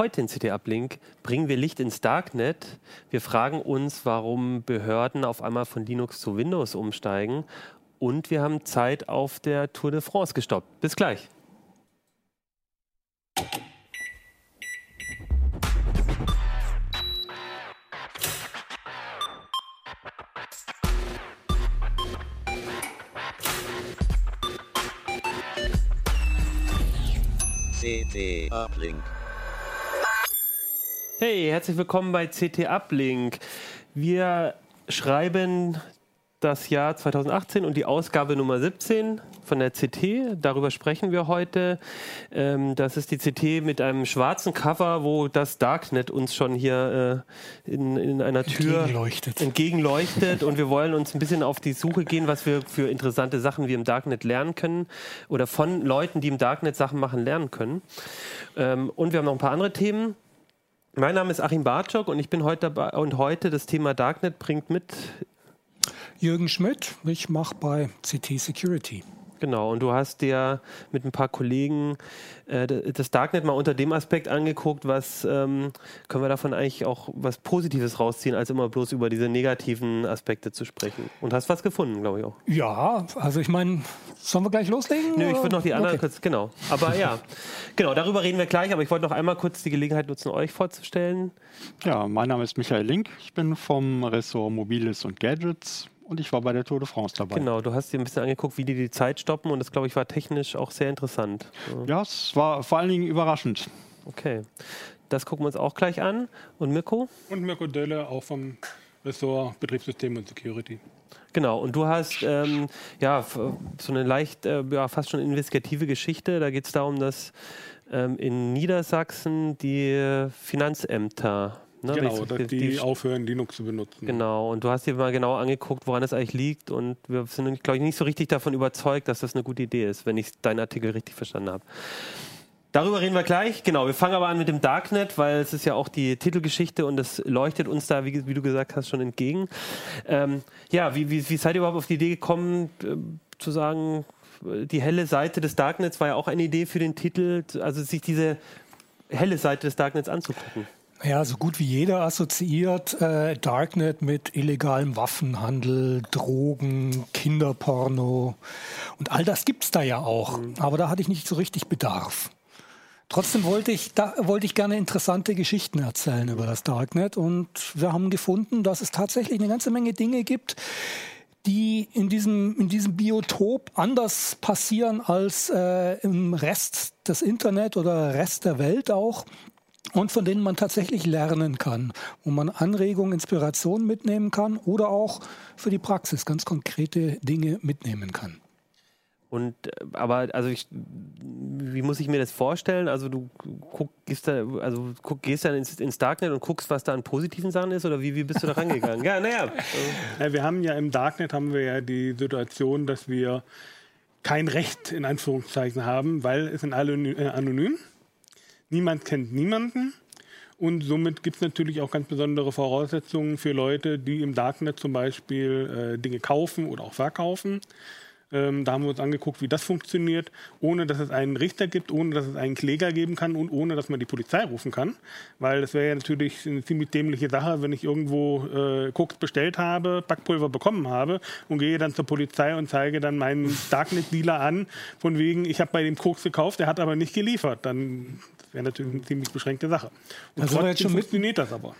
Heute in CT Uplink bringen wir Licht ins Darknet. Wir fragen uns, warum Behörden auf einmal von Linux zu Windows umsteigen. Und wir haben Zeit auf der Tour de France gestoppt. Bis gleich. CT Uplink. Hey, herzlich willkommen bei CT Uplink. Wir schreiben das Jahr 2018 und die Ausgabe Nummer 17 von der CT. Darüber sprechen wir heute. Ähm, das ist die CT mit einem schwarzen Cover, wo das Darknet uns schon hier äh, in, in einer Tür entgegenleuchtet. entgegenleuchtet. und wir wollen uns ein bisschen auf die Suche gehen, was wir für interessante Sachen wir im Darknet lernen können oder von Leuten, die im Darknet Sachen machen, lernen können. Ähm, und wir haben noch ein paar andere Themen. Mein Name ist Achim Bartschok und ich bin heute dabei und heute das Thema Darknet bringt mit Jürgen Schmidt. Ich mache bei CT Security. Genau, und du hast dir mit ein paar Kollegen äh, das Darknet mal unter dem Aspekt angeguckt, was ähm, können wir davon eigentlich auch was Positives rausziehen, als immer bloß über diese negativen Aspekte zu sprechen. Und hast was gefunden, glaube ich auch. Ja, also ich meine, sollen wir gleich loslegen? Nö, ich würde noch die anderen okay. kurz, genau. Aber ja, genau, darüber reden wir gleich, aber ich wollte noch einmal kurz die Gelegenheit nutzen, euch vorzustellen. Ja, mein Name ist Michael Link, ich bin vom Ressort Mobiles und Gadgets und ich war bei der Tour de France dabei. Genau, du hast dir ein bisschen angeguckt, wie die die Zeit stoppen und das, glaube ich, war technisch auch sehr interessant. Ja, es war vor allen Dingen überraschend. Okay, das gucken wir uns auch gleich an. Und Mirko? Und Mirko Dölle, auch vom Ressort Betriebssystem und Security. Genau, und du hast ähm, ja so eine leicht, äh, ja, fast schon investigative Geschichte. Da geht es darum, dass ähm, in Niedersachsen die Finanzämter Ne? Genau, dass die, die, aufhören, Linux zu benutzen. Genau, und du hast dir mal genau angeguckt, woran es eigentlich liegt und wir sind, glaube ich, nicht so richtig davon überzeugt, dass das eine gute Idee ist, wenn ich deinen Artikel richtig verstanden habe. Darüber reden wir gleich. Genau, wir fangen aber an mit dem Darknet, weil es ist ja auch die Titelgeschichte und es leuchtet uns da, wie, wie du gesagt hast, schon entgegen. Ähm, ja, wie, wie, wie, seid ihr überhaupt auf die Idee gekommen, äh, zu sagen, die helle Seite des Darknets war ja auch eine Idee für den Titel, also sich diese helle Seite des Darknets anzugucken? Ja, so gut wie jeder assoziiert äh, Darknet mit illegalem Waffenhandel, Drogen, Kinderporno und all das gibt's da ja auch. Mhm. Aber da hatte ich nicht so richtig Bedarf. Trotzdem wollte ich, da wollte ich gerne interessante Geschichten erzählen über das Darknet und wir haben gefunden, dass es tatsächlich eine ganze Menge Dinge gibt, die in diesem, in diesem Biotop anders passieren als äh, im Rest des Internet oder Rest der Welt auch und von denen man tatsächlich lernen kann, wo man Anregungen, Inspirationen mitnehmen kann oder auch für die Praxis ganz konkrete Dinge mitnehmen kann. Und äh, aber also ich, wie muss ich mir das vorstellen? Also du guck, gehst da, also guck, gehst dann ins, ins, Darknet und guckst, was da an positiven Sachen ist, oder wie, wie bist du da rangegangen? ja, naja. Ja, wir haben ja im Darknet haben wir ja die Situation, dass wir kein Recht in Anführungszeichen haben, weil es sind alle äh, anonym. Niemand kennt niemanden. Und somit gibt es natürlich auch ganz besondere Voraussetzungen für Leute, die im Darknet zum Beispiel äh, Dinge kaufen oder auch verkaufen. Ähm, da haben wir uns angeguckt, wie das funktioniert, ohne dass es einen Richter gibt, ohne dass es einen Kläger geben kann und ohne dass man die Polizei rufen kann. Weil das wäre ja natürlich eine ziemlich dämliche Sache, wenn ich irgendwo äh, Koks bestellt habe, Backpulver bekommen habe und gehe dann zur Polizei und zeige dann meinen Darknet-Dealer an, von wegen, ich habe bei dem Koks gekauft, der hat aber nicht geliefert. Dann wäre natürlich eine ziemlich beschränkte Sache. Und also trotzdem funktioniert das aber.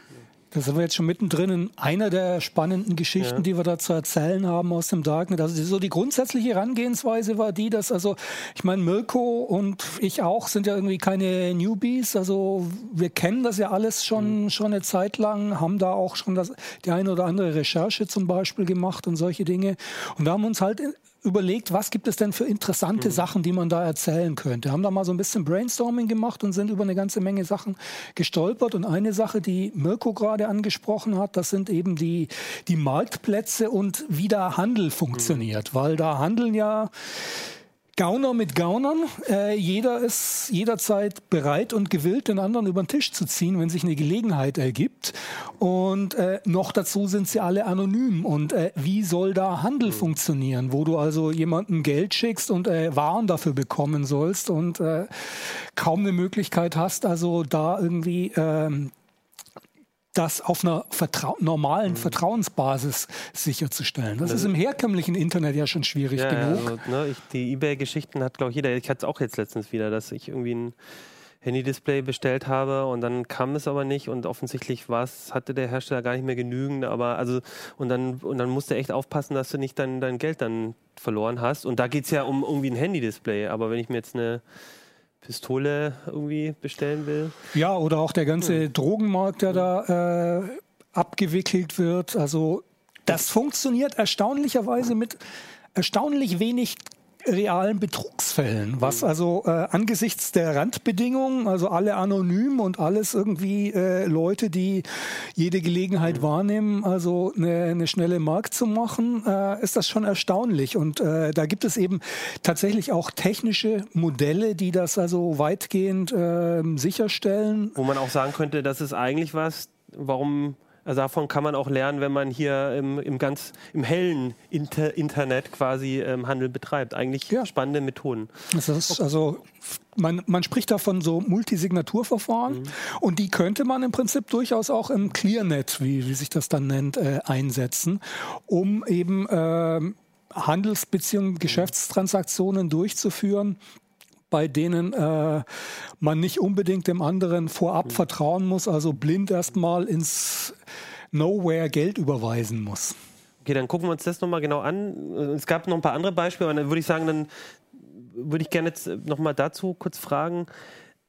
Da sind wir jetzt schon mittendrin in einer der spannenden Geschichten, ja. die wir da zu erzählen haben aus dem Darknet. Also so die grundsätzliche Herangehensweise war die, dass also, ich meine, Mirko und ich auch sind ja irgendwie keine Newbies. Also wir kennen das ja alles schon, mhm. schon eine Zeit lang, haben da auch schon das, die eine oder andere Recherche zum Beispiel gemacht und solche Dinge. Und wir haben uns halt überlegt, was gibt es denn für interessante mhm. Sachen, die man da erzählen könnte. Haben da mal so ein bisschen Brainstorming gemacht und sind über eine ganze Menge Sachen gestolpert. Und eine Sache, die Mirko gerade angesprochen hat, das sind eben die, die Marktplätze und wie da Handel funktioniert. Mhm. Weil da handeln ja Gauner mit Gaunern. Äh, jeder ist jederzeit bereit und gewillt, den anderen über den Tisch zu ziehen, wenn sich eine Gelegenheit ergibt. Und äh, noch dazu sind sie alle anonym. Und äh, wie soll da Handel funktionieren, wo du also jemandem Geld schickst und äh, Waren dafür bekommen sollst und äh, kaum eine Möglichkeit hast, also da irgendwie ähm, das auf einer Vertrau normalen mhm. Vertrauensbasis sicherzustellen. Das, das ist im herkömmlichen Internet ja schon schwierig ja, genug. Also, ne, ich, die eBay-Geschichten hat, glaube ich, jeder. Ich hatte es auch jetzt letztens wieder, dass ich irgendwie ein Handy-Display bestellt habe und dann kam es aber nicht und offensichtlich was hatte der Hersteller gar nicht mehr genügend, aber also und dann und dann musst du echt aufpassen, dass du nicht dein, dein Geld dann verloren hast. Und da geht es ja um irgendwie ein Handy-Display, aber wenn ich mir jetzt eine Pistole irgendwie bestellen will. Ja, oder auch der ganze ja. Drogenmarkt, der da äh, abgewickelt wird. Also das funktioniert erstaunlicherweise mit erstaunlich wenig realen Betrugsfällen, was mhm. also äh, angesichts der Randbedingungen, also alle anonym und alles irgendwie äh, Leute, die jede Gelegenheit mhm. wahrnehmen, also eine, eine, schnelle Markt zu machen, äh, ist das schon erstaunlich. Und äh, da gibt es eben tatsächlich auch technische Modelle, die das also weitgehend ähm, sicherstellen. Wo man auch sagen könnte, das ist eigentlich was, warum also davon kann man auch lernen, wenn man hier im, im ganz im hellen Inter Internet quasi ähm, Handel betreibt. Eigentlich ja. spannende Methoden. Das ist also man, man spricht da von so Multisignaturverfahren mhm. und die könnte man im Prinzip durchaus auch im ClearNet, wie, wie sich das dann nennt, äh, einsetzen, um eben äh, Handelsbeziehungen, Geschäftstransaktionen durchzuführen, bei denen äh, man nicht unbedingt dem anderen vorab mhm. vertrauen muss, also blind erstmal ins Nowhere Geld überweisen muss. Okay, dann gucken wir uns das nochmal genau an. Es gab noch ein paar andere Beispiele, aber dann würde ich sagen, dann würde ich gerne jetzt nochmal dazu kurz fragen.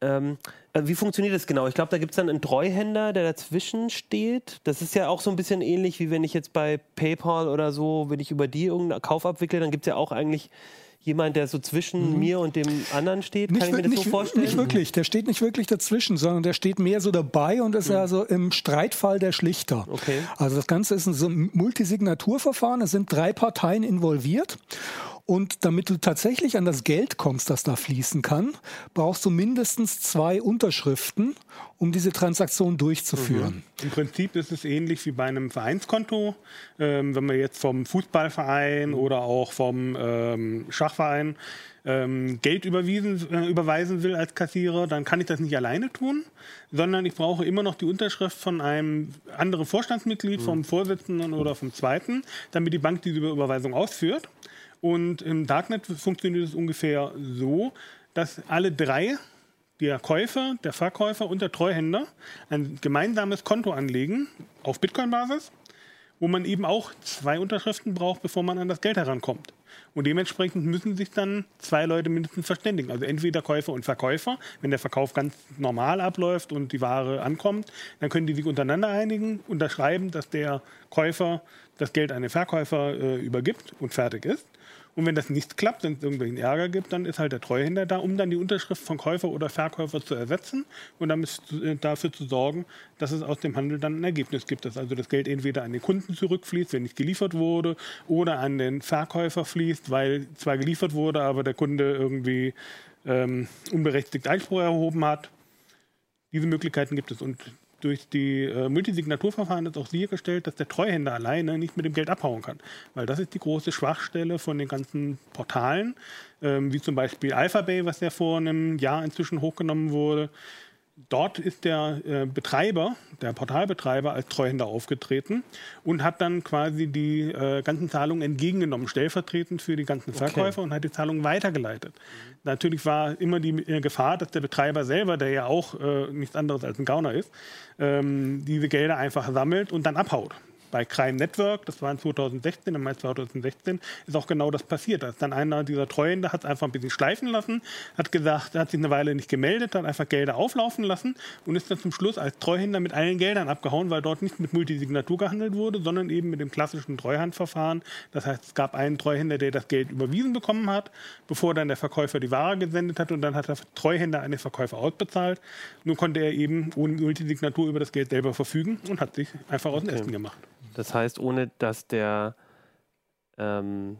Ähm, äh, wie funktioniert das genau? Ich glaube, da gibt es dann einen Treuhänder, der dazwischen steht. Das ist ja auch so ein bisschen ähnlich, wie wenn ich jetzt bei PayPal oder so, wenn ich über die irgendeinen Kauf abwickle, dann gibt es ja auch eigentlich jemand, der so zwischen mhm. mir und dem anderen steht? Nicht, Kann ich mir das nicht, so vorstellen? Nicht wirklich. Der steht nicht wirklich dazwischen, sondern der steht mehr so dabei und ist mhm. ja so im Streitfall der Schlichter. Okay. Also das Ganze ist ein Multisignaturverfahren. Es sind drei Parteien involviert. Und damit du tatsächlich an das Geld kommst, das da fließen kann, brauchst du mindestens zwei Unterschriften, um diese Transaktion durchzuführen. Mhm. Im Prinzip ist es ähnlich wie bei einem Vereinskonto. Ähm, wenn man jetzt vom Fußballverein oder auch vom ähm, Schachverein ähm, Geld überwiesen, äh, überweisen will als Kassierer, dann kann ich das nicht alleine tun, sondern ich brauche immer noch die Unterschrift von einem anderen Vorstandsmitglied, mhm. vom Vorsitzenden oder vom Zweiten, damit die Bank diese Überweisung ausführt. Und im Darknet funktioniert es ungefähr so, dass alle drei, der Käufer, der Verkäufer und der Treuhänder, ein gemeinsames Konto anlegen auf Bitcoin-Basis, wo man eben auch zwei Unterschriften braucht, bevor man an das Geld herankommt. Und dementsprechend müssen sich dann zwei Leute mindestens verständigen. Also entweder Käufer und Verkäufer. Wenn der Verkauf ganz normal abläuft und die Ware ankommt, dann können die sich untereinander einigen, unterschreiben, dass der Käufer das Geld an den Verkäufer äh, übergibt und fertig ist. Und wenn das nicht klappt, wenn es irgendwelchen Ärger gibt, dann ist halt der Treuhänder da, um dann die Unterschrift von Käufer oder Verkäufer zu ersetzen und damit äh, dafür zu sorgen, dass es aus dem Handel dann ein Ergebnis gibt, dass also das Geld entweder an den Kunden zurückfließt, wenn nicht geliefert wurde, oder an den Verkäufer fließt, weil zwar geliefert wurde, aber der Kunde irgendwie ähm, unberechtigt Einspruch erhoben hat. Diese Möglichkeiten gibt es und durch die äh, Multisignaturverfahren ist auch sichergestellt, dass der Treuhänder alleine nicht mit dem Geld abhauen kann. Weil das ist die große Schwachstelle von den ganzen Portalen, ähm, wie zum Beispiel Alphabay, was ja vor einem Jahr inzwischen hochgenommen wurde dort ist der äh, Betreiber, der Portalbetreiber als Treuhänder aufgetreten und hat dann quasi die äh, ganzen Zahlungen entgegengenommen, stellvertretend für die ganzen Verkäufer okay. und hat die Zahlungen weitergeleitet. Mhm. Natürlich war immer die äh, Gefahr, dass der Betreiber selber, der ja auch äh, nichts anderes als ein Gauner ist, ähm, diese Gelder einfach sammelt und dann abhaut bei Crime Network, das war in 2016, im Mai 2016, ist auch genau das passiert. Da ist dann einer dieser Treuhänder, hat es einfach ein bisschen schleifen lassen, hat gesagt, er hat sich eine Weile nicht gemeldet, hat einfach Gelder auflaufen lassen und ist dann zum Schluss als Treuhänder mit allen Geldern abgehauen, weil dort nicht mit Multisignatur gehandelt wurde, sondern eben mit dem klassischen Treuhandverfahren. Das heißt, es gab einen Treuhänder, der das Geld überwiesen bekommen hat, bevor dann der Verkäufer die Ware gesendet hat und dann hat der Treuhänder einen Verkäufer ausbezahlt. Nun konnte er eben ohne Multisignatur über das Geld selber verfügen und hat sich einfach aus dem okay. Essen gemacht. Das heißt, ohne dass der ähm,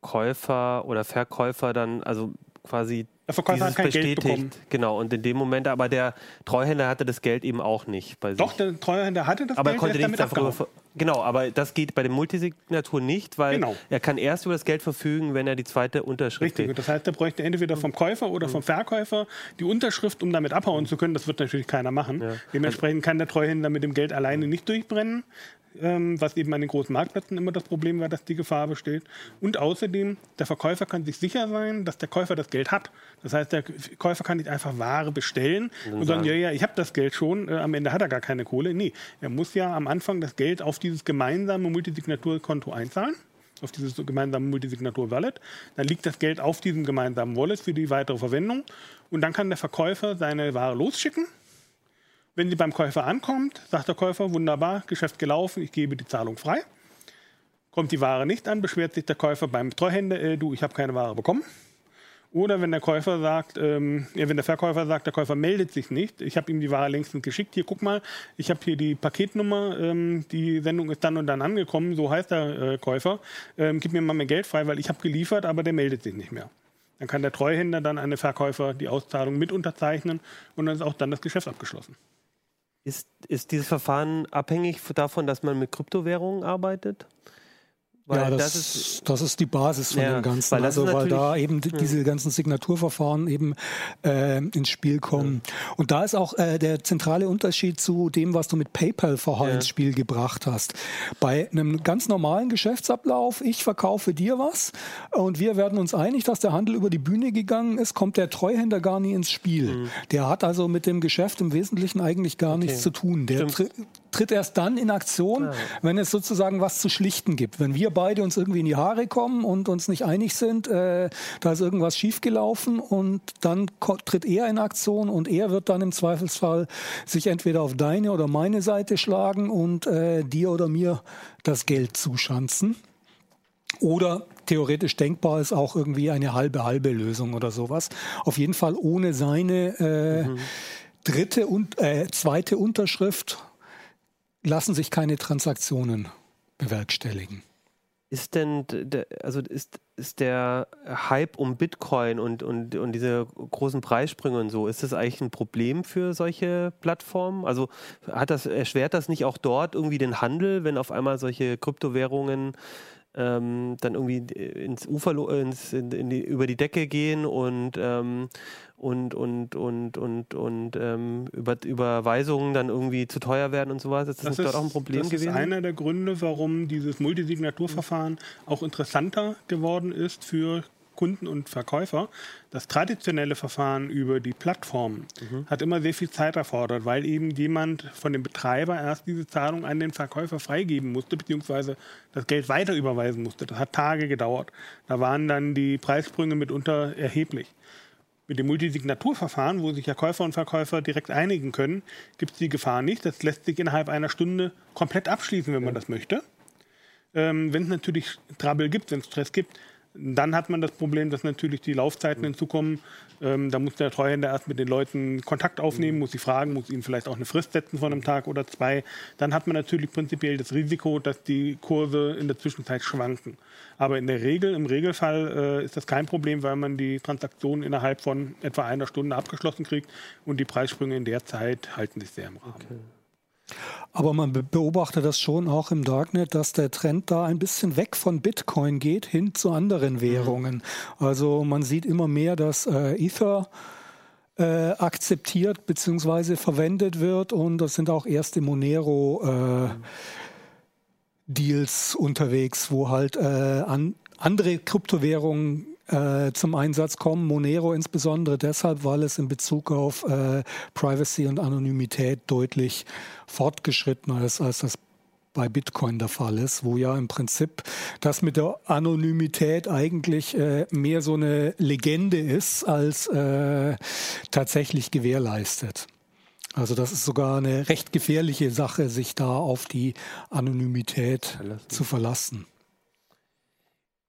Käufer oder Verkäufer dann, also quasi Der Verkäufer hat kein Geld bekommen. Genau, und in dem Moment, aber der Treuhänder hatte das Geld eben auch nicht bei sich. Doch, der Treuhänder hatte das aber er Geld, konnte der ist damit abgehauen. Genau, aber das geht bei der Multisignatur nicht, weil Genau. er kann erst über das Geld verfügen, wenn er die zweite Unterschrift Richtig, und das heißt, er bräuchte entweder vom Käufer oder vom Verkäufer die Unterschrift, um damit abhauen zu können. Das wird natürlich keiner machen. Dementsprechend kann der Treuhänder mit dem Geld alleine nicht durchbrennen, ähm, was eben an den großen Marktplätzen immer das Problem war, dass die Gefahr besteht. Und außerdem, der Verkäufer kann sich sicher sein, dass der Käufer das Geld hat. Das heißt, der Käufer kann nicht einfach Ware bestellen und sagen, ja, ja, ich habe das Geld schon, äh, am Ende hat er gar keine Kohle. Nee, er muss ja am Anfang das Geld auf dieses gemeinsame Multisignaturkonto einzahlen auf dieses gemeinsame Multisignatur-Wallet. Dann liegt das Geld auf diesem gemeinsamen Wallet für die weitere Verwendung. Und dann kann der Verkäufer seine Ware losschicken. Wenn sie beim Käufer ankommt, sagt der Käufer, wunderbar, Geschäft gelaufen, ich gebe die Zahlung frei. Kommt die Ware nicht an, beschwert sich der Käufer beim Treuhänder, äh, du, ich habe keine Ware bekommen. Oder wenn der Käufer sagt, ähm, ja, wenn der Verkäufer sagt, der Käufer meldet sich nicht, ich habe ihm die Ware längstens geschickt, hier guck mal, ich habe hier die Paketnummer, ähm, die Sendung ist dann und dann angekommen, so heißt der äh, Käufer, ähm, gib mir mal mein Geld frei, weil ich habe geliefert, aber der meldet sich nicht mehr. Dann kann der Treuhänder dann an den Verkäufer die Auszahlung mit unterzeichnen und dann ist auch dann das Geschäft abgeschlossen. Ist, ist dieses Verfahren abhängig davon, dass man mit Kryptowährungen arbeitet? Weil ja, das, das, ist, die Basis von Ja, dem Ganzen. weil das also ist weil da eben die- diese ganzen Signaturverfahren eben äh, ins Spiel kommen. Und da ist auch äh, der zentrale Unterschied zu dem, was du mit PayPal vorher Ja. ins Spiel gebracht hast. Bei einem ganz normalen Geschäftsablauf, ich verkaufe dir was und wir werden uns einig, dass der Handel über die Bühne gegangen ist, kommt der Treuhänder gar nie ins Spiel. Mhm. Der hat also mit dem Geschäft im Wesentlichen eigentlich gar nichts zu tun. Der Stimmt. Tri tritt erst dann in Aktion, wenn es sozusagen was zu schlichten gibt. Wenn wir beide uns irgendwie in die Haare kommen und uns nicht einig sind, äh, da ist irgendwas schiefgelaufen und dann tritt er in Aktion und er wird dann im Zweifelsfall sich entweder auf deine oder meine Seite schlagen und äh, dir oder mir das Geld zuschanzen. Oder theoretisch denkbar ist auch irgendwie eine halbe halbe Lösung oder sowas. Auf jeden Fall ohne seine äh, dritte und äh, zweite Unterschrift lassen sich keine Transaktionen bewerkstelligen. Ist denn, also ist, ist der Hype um Bitcoin und, und, und diese großen Preissprünge und so, ist das eigentlich ein Problem für solche Plattformen? Also hat das, erschwert das nicht auch dort irgendwie den Handel, wenn auf einmal solche Kryptowährungen ähm, dann irgendwie ins Ufer, ins, in, in die, über die Decke gehen und, ähm, und, und, und, und, und ähm, über, Überweisungen dann irgendwie zu teuer werden und sowas? Ist das, nicht dort auch ein Problem das gewesen? ist einer der Gründe, warum dieses Multisignaturverfahren auch interessanter geworden ist für Kunden und Verkäufer. Das traditionelle Verfahren über die Plattform hat immer sehr viel Zeit erfordert, weil eben jemand von dem Betreiber erst diese Zahlung an den Verkäufer freigeben musste, beziehungsweise das Geld weiter überweisen musste. Das hat Tage gedauert. Da waren dann die Preissprünge mitunter erheblich. Mit dem Multisignaturverfahren, wo sich ja Käufer und Verkäufer direkt einigen können, gibt es die Gefahr nicht. Das lässt sich innerhalb einer Stunde komplett abschließen, wenn man das möchte. Ähm, wenn es natürlich Trouble gibt, wenn es Stress gibt, dann hat man das Problem, dass natürlich die Laufzeiten hinzukommen. Ähm, da muss der Treuhänder erst mit den Leuten Kontakt aufnehmen, muss sie fragen, muss ihnen vielleicht auch eine Frist setzen von einem Tag oder zwei. Dann hat man natürlich prinzipiell das Risiko, dass die Kurse in der Zwischenzeit schwanken. Aber in der Regel, im Regelfall äh, ist das kein Problem, weil man die Transaktion innerhalb von etwa einer Stunde abgeschlossen kriegt und die Preissprünge in der Zeit halten sich sehr im Rahmen. Aber man be- beobachtet das schon auch im Darknet, dass der Trend da ein bisschen weg von Bitcoin geht hin zu anderen Währungen. Also man sieht immer mehr, dass äh, Ether äh, akzeptiert bzw. verwendet wird und das sind auch erste Monero äh, Deals unterwegs, wo halt äh, an, andere Kryptowährungen äh, zum Einsatz kommen. Monero insbesondere deshalb, weil es in Bezug auf äh, Privacy und Anonymität deutlich fortgeschrittener ist, als das bei Bitcoin der Fall ist, wo ja im Prinzip das mit der Anonymität eigentlich äh, mehr so eine Legende ist, als äh, tatsächlich gewährleistet. Also das ist sogar eine recht gefährliche Sache, sich da auf die Anonymität Verlassen. zu verlassen.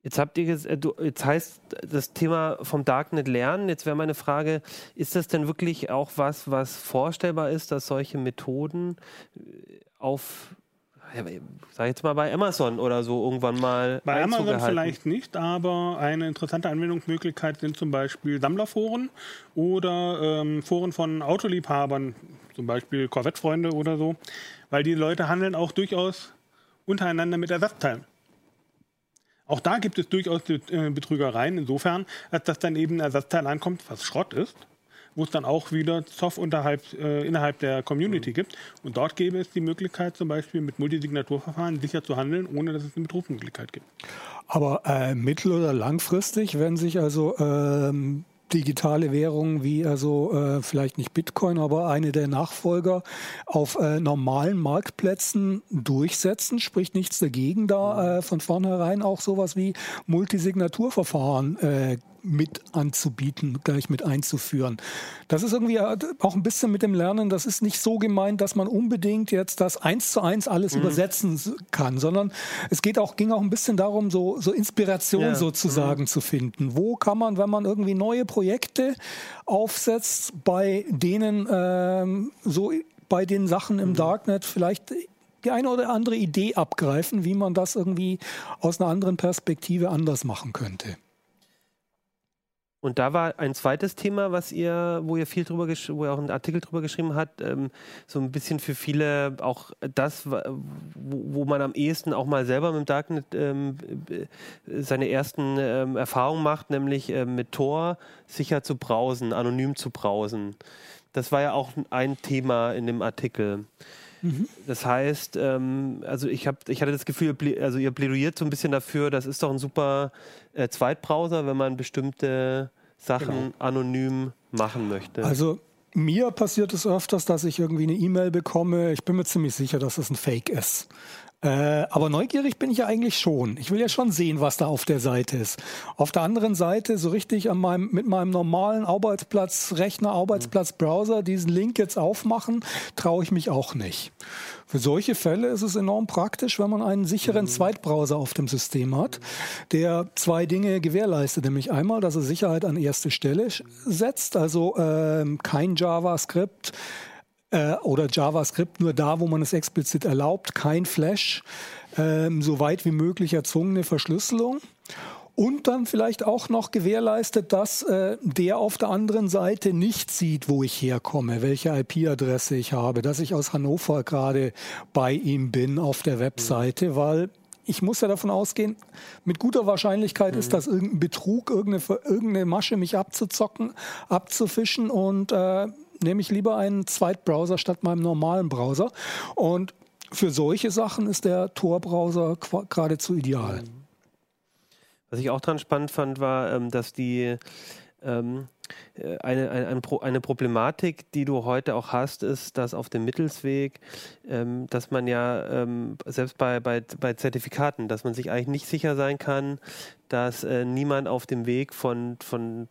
Jetzt habt ihr äh, du, jetzt heißt das Thema vom Darknet lernen. Jetzt wäre meine Frage, ist das denn wirklich auch was, was vorstellbar ist, dass solche Methoden äh, auf sag jetzt mal bei Amazon oder so irgendwann mal. Bei Amazon vielleicht nicht, aber eine interessante Anwendungsmöglichkeit sind zum Beispiel Sammlerforen oder ähm, Foren von Autoliebhabern, zum Beispiel Corvette-Freunde oder so, weil die Leute handeln auch durchaus untereinander mit Ersatzteilen. Auch da gibt es durchaus äh, Betrügereien, insofern, als dass dann eben ein Ersatzteil ankommt, was Schrott ist, wo es dann auch wieder Zoff unterhalb, äh, innerhalb der Community gibt. Und dort gäbe es die Möglichkeit, zum Beispiel mit Multisignaturverfahren sicher zu handeln, ohne dass es eine Betrugsmöglichkeit gibt. Aber äh, mittel- oder langfristig werden sich also ähm, digitale Währungen wie also äh, vielleicht nicht Bitcoin, aber eine der Nachfolger auf äh, normalen Marktplätzen durchsetzen. Spricht nichts dagegen, da äh, von vornherein auch sowas wie Multisignaturverfahren äh, mit anzubieten, gleich mit einzuführen. Das ist irgendwie auch ein bisschen mit dem Lernen, das ist nicht so gemeint, dass man unbedingt jetzt das eins zu eins alles Mhm. übersetzen kann, sondern es geht auch, ging auch ein bisschen darum, so, so Inspiration Ja. sozusagen zu finden. Wo kann man, wenn man irgendwie neue Projekte aufsetzt, bei denen ähm, so bei den Sachen im Darknet vielleicht die eine oder andere Idee abgreifen, wie man das irgendwie aus einer anderen Perspektive anders machen könnte. Und da war ein zweites Thema, was ihr, wo ihr viel drüber, wo ihr auch einen Artikel drüber geschrieben habt, ähm, so ein bisschen für viele auch das, wo, wo man am ehesten auch mal selber mit dem Darknet ähm, äh, seine ersten ähm, Erfahrungen macht, nämlich ähm, mit Tor sicher zu browsen, anonym zu browsen. Das war ja auch ein Thema in dem Artikel. Das heißt, ähm, also ich, hab, ich hatte das Gefühl, also ihr plädiert so ein bisschen dafür, das ist doch ein super äh, Zweitbrowser, wenn man bestimmte Sachen anonym machen möchte. Also mir passiert es öfters, dass ich irgendwie eine E-Mail bekomme. Ich bin mir ziemlich sicher, dass das ein Fake ist. Äh, aber neugierig bin ich ja eigentlich schon. Ich will ja schon sehen, was da auf der Seite ist. Auf der anderen Seite, so richtig an meinem, mit meinem normalen Arbeitsplatz, Rechner, Arbeitsplatz, Browser, diesen Link jetzt aufmachen, traue ich mich auch nicht. Für solche Fälle ist es enorm praktisch, wenn man einen sicheren Zweitbrowser auf dem System hat, der zwei Dinge gewährleistet. Nämlich einmal, dass er Sicherheit an erste Stelle setzt, also ähm, kein JavaScript, äh, oder JavaScript nur da, wo man es explizit erlaubt, kein Flash, ähm, so weit wie möglich erzwungene Verschlüsselung. Und dann vielleicht auch noch gewährleistet, dass äh, der auf der anderen Seite nicht sieht, wo ich herkomme, welche IP-Adresse ich habe, dass ich aus Hannover gerade bei ihm bin auf der Webseite, weil ich muss ja davon ausgehen, mit guter Wahrscheinlichkeit ist das irgendein Betrug, irgendeine, irgendeine Masche, mich abzuzocken, abzufischen und äh, nehme ich lieber einen Zweitbrowser statt meinem normalen Browser. Und für solche Sachen ist der Tor-Browser geradezu ideal. Was ich auch dran spannend fand, war, ähm, dass die ähm, äh, eine, eine, eine, Pro eine Problematik, die du heute auch hast, ist, dass auf dem Mittelsweg, ähm, dass man ja ähm, selbst bei, bei, bei Zertifikaten, dass man sich eigentlich nicht sicher sein kann, dass äh, niemand auf dem Weg von, von,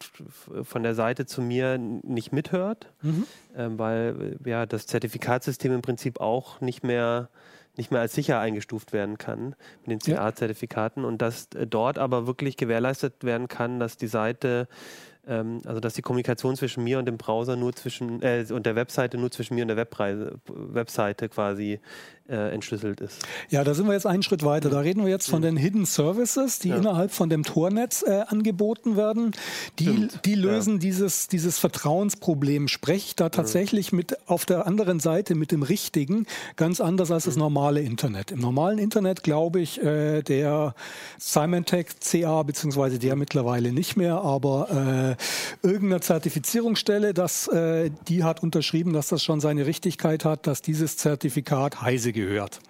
von der Seite zu mir nicht mithört, ähm, weil äh, ja das Zertifikatsystem im Prinzip auch nicht mehr nicht mehr als sicher eingestuft werden kann mit den Ja. CA-Zertifikaten und dass äh, dort aber wirklich gewährleistet werden kann, dass die Seite, ähm, also dass die Kommunikation zwischen mir und dem Browser nur zwischen äh, und der Webseite nur zwischen mir und der Webpreise, Webseite quasi äh, entschlüsselt ist. Ja, da sind wir jetzt einen Schritt weiter. Da reden wir jetzt von den Hidden Services, die innerhalb von dem Tornetz äh, angeboten werden. Die, Stimmt, die lösen dieses, dieses Vertrauensproblem. Sprech da tatsächlich mit auf der anderen Seite mit dem Richtigen ganz anders als das normale Internet. Im normalen Internet glaube ich, äh, der Symantec CA, beziehungsweise der mittlerweile nicht mehr, aber äh, irgendeine Zertifizierungsstelle, das, äh, die hat unterschrieben, dass das schon seine Richtigkeit hat, dass dieses Zertifikat Heise gehört.